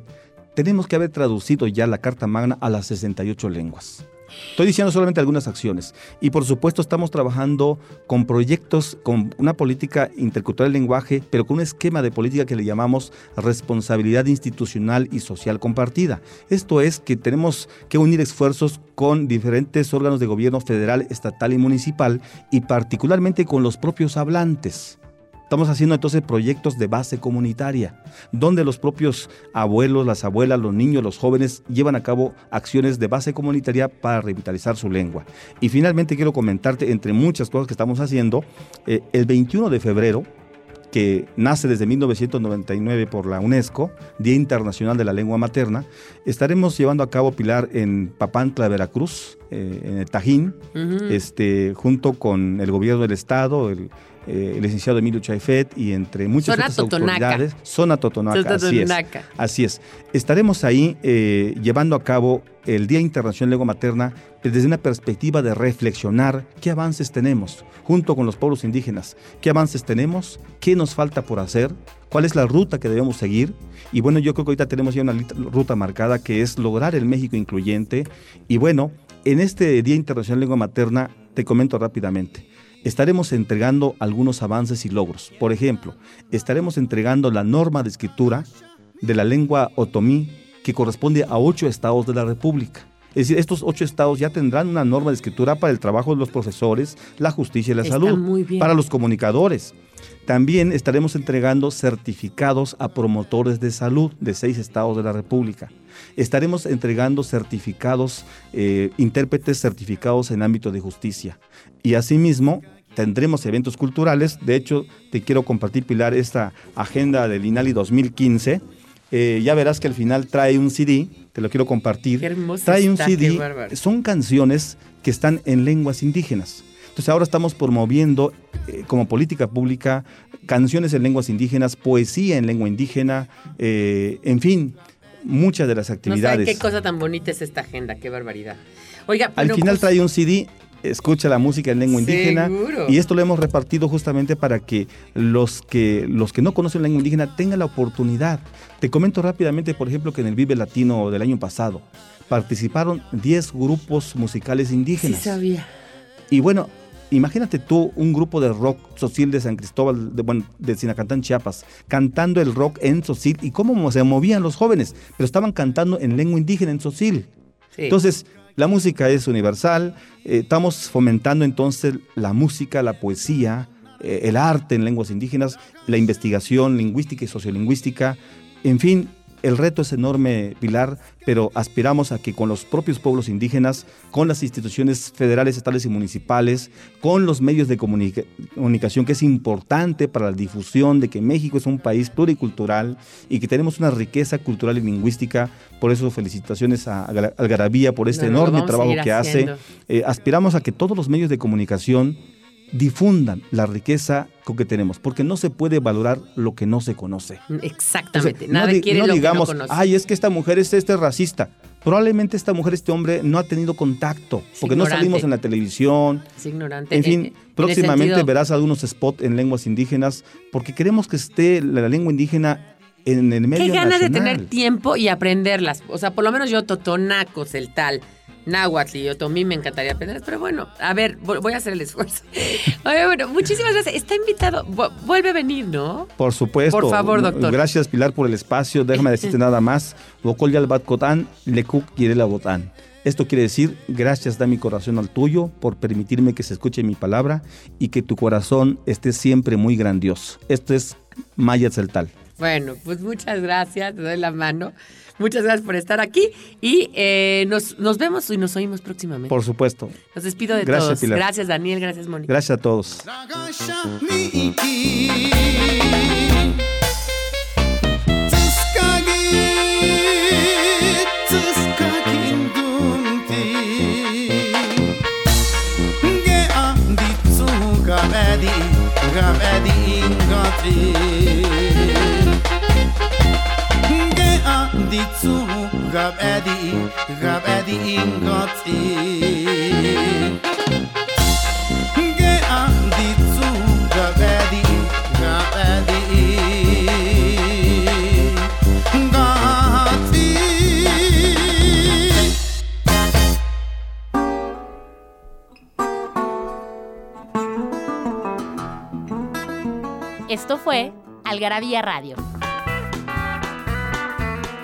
tenemos que haber traducido ya la Carta Magna a las 68 lenguas. Estoy diciendo solamente algunas acciones. Y por supuesto estamos trabajando con proyectos, con una política intercultural del lenguaje, pero con un esquema de política que le llamamos responsabilidad institucional y social compartida. Esto es que tenemos que unir esfuerzos con diferentes órganos de gobierno federal, estatal y municipal, y particularmente con los propios hablantes. Estamos haciendo entonces proyectos de base comunitaria, donde los propios abuelos, las abuelas, los niños, los jóvenes llevan a cabo acciones de base comunitaria para revitalizar su lengua. Y finalmente quiero comentarte, entre muchas cosas que estamos haciendo, eh, el 21 de febrero, que nace desde 1999 por la UNESCO, Día Internacional de la Lengua Materna, estaremos llevando a cabo, Pilar, en Papantla, Veracruz, eh, en el Tajín, este, junto con el gobierno del estado, el, eh, el licenciado Emilio Chaifet y entre muchas
Zona
otras
Totonaca.
autoridades. Zona Totonaca,
Zona
así es.
Totonaca.
Así es. Estaremos ahí eh, llevando a cabo el Día Internacional de Lengua Materna desde una perspectiva de reflexionar qué avances tenemos junto con los pueblos indígenas, qué avances tenemos, qué nos falta por hacer, cuál es la ruta que debemos seguir. Y bueno, yo creo que ahorita tenemos ya una ruta marcada que es lograr el México incluyente. Y bueno, en este Día Internacional de Lengua Materna, te comento rápidamente. Estaremos entregando algunos avances y logros. Por ejemplo, estaremos entregando la norma de escritura de la lengua otomí que corresponde a ocho estados de la República. Es decir, estos ocho estados ya tendrán una norma de escritura para el trabajo de los profesores, la justicia y la
Está
salud, para los comunicadores. También estaremos entregando certificados a promotores de salud de seis estados de la República. Estaremos entregando certificados, eh, intérpretes certificados en ámbito de justicia. Y asimismo, tendremos eventos culturales. De hecho, te quiero compartir, Pilar, esta agenda del INALI 2015. Eh, ya verás que al final trae un CD, te lo quiero compartir.
Qué hermoso
trae un CD, son canciones que están en lenguas indígenas. Entonces ahora estamos promoviendo eh, como política pública canciones en lenguas indígenas, poesía en lengua indígena, eh, en fin, muchas de las
No saben
actividades.
qué cosa tan bonita es esta agenda, qué barbaridad. Oiga,
Al final
pues,
trae un CD, escucha la música en lengua indígena
Seguro.
y esto lo hemos repartido justamente para que los que los que no conocen lengua indígena tengan la oportunidad. Te comento rápidamente, por ejemplo, que en el Vive Latino del año pasado participaron 10 grupos musicales
Sí
indígenas.
sabía.
Y bueno, imagínate tú un grupo de rock social de San Cristóbal, de, bueno, de Sinacantán, Chiapas, cantando el rock en Sosil y cómo se movían los jóvenes, pero estaban cantando en lengua indígena en Sosil.
Sí.
Entonces, la música es universal, eh, estamos fomentando entonces la música, la poesía, eh, el arte en lenguas indígenas, la investigación lingüística y sociolingüística, en fin, el reto es enorme, Pilar, pero aspiramos a que con los propios pueblos indígenas, con las instituciones federales, estatales y municipales, con los medios de comunica- comunicación, que es importante para la difusión de que México es un país pluricultural y que tenemos una riqueza cultural y lingüística. Por eso felicitaciones a Algar- Algarabía por este
No,
enorme trabajo que
haciendo.
hace. Eh, aspiramos a que todos los medios de comunicación difundan la riqueza con que tenemos, porque no se puede valorar lo que no se conoce.
Exactamente.
Entonces,
Nada
no, di-
quiere
no
lo
digamos,
que no conoce.
ay, es que esta mujer es este racista. Probablemente esta mujer, este hombre, no ha tenido contacto, porque no salimos en la televisión.
es ignorante.
En fin,
Eh, eh, en
próximamente
sentido-
verás algunos spots en lenguas indígenas, porque queremos que esté la, la lengua indígena en el medio
Qué ganas de tener tiempo y aprenderlas. O sea, por lo menos yo totonacos, el tal, náhuatl y otomí me encantaría aprenderlas. Pero bueno, a ver, vo- voy a hacer el esfuerzo. Oye, bueno, muchísimas gracias. Está invitado. Vu- Vuelve a venir, ¿no?
Por supuesto.
Por favor, doctor.
Gracias, Pilar, por el espacio. Déjame decirte nada más. Bocol Yalbat Cotán, Lekuk Yirela Botán. Esto quiere decir, gracias da mi corazón al tuyo por permitirme que se escuche mi palabra y que tu corazón esté siempre muy grandioso. Esto es Maya Tzeltal.
Bueno, pues muchas gracias. Te doy la mano. Muchas gracias por estar aquí y eh, nos, nos vemos y nos oímos próximamente.
Por supuesto.
Los despido de
Gracias,
todos.
Pilar.
Gracias, Daniel. Gracias, Mónica.
Gracias a todos.
Gabedi, gabedi ingoti. Ge anditsu gabedi gabedi ngati
Esto fue Algarabía Radio.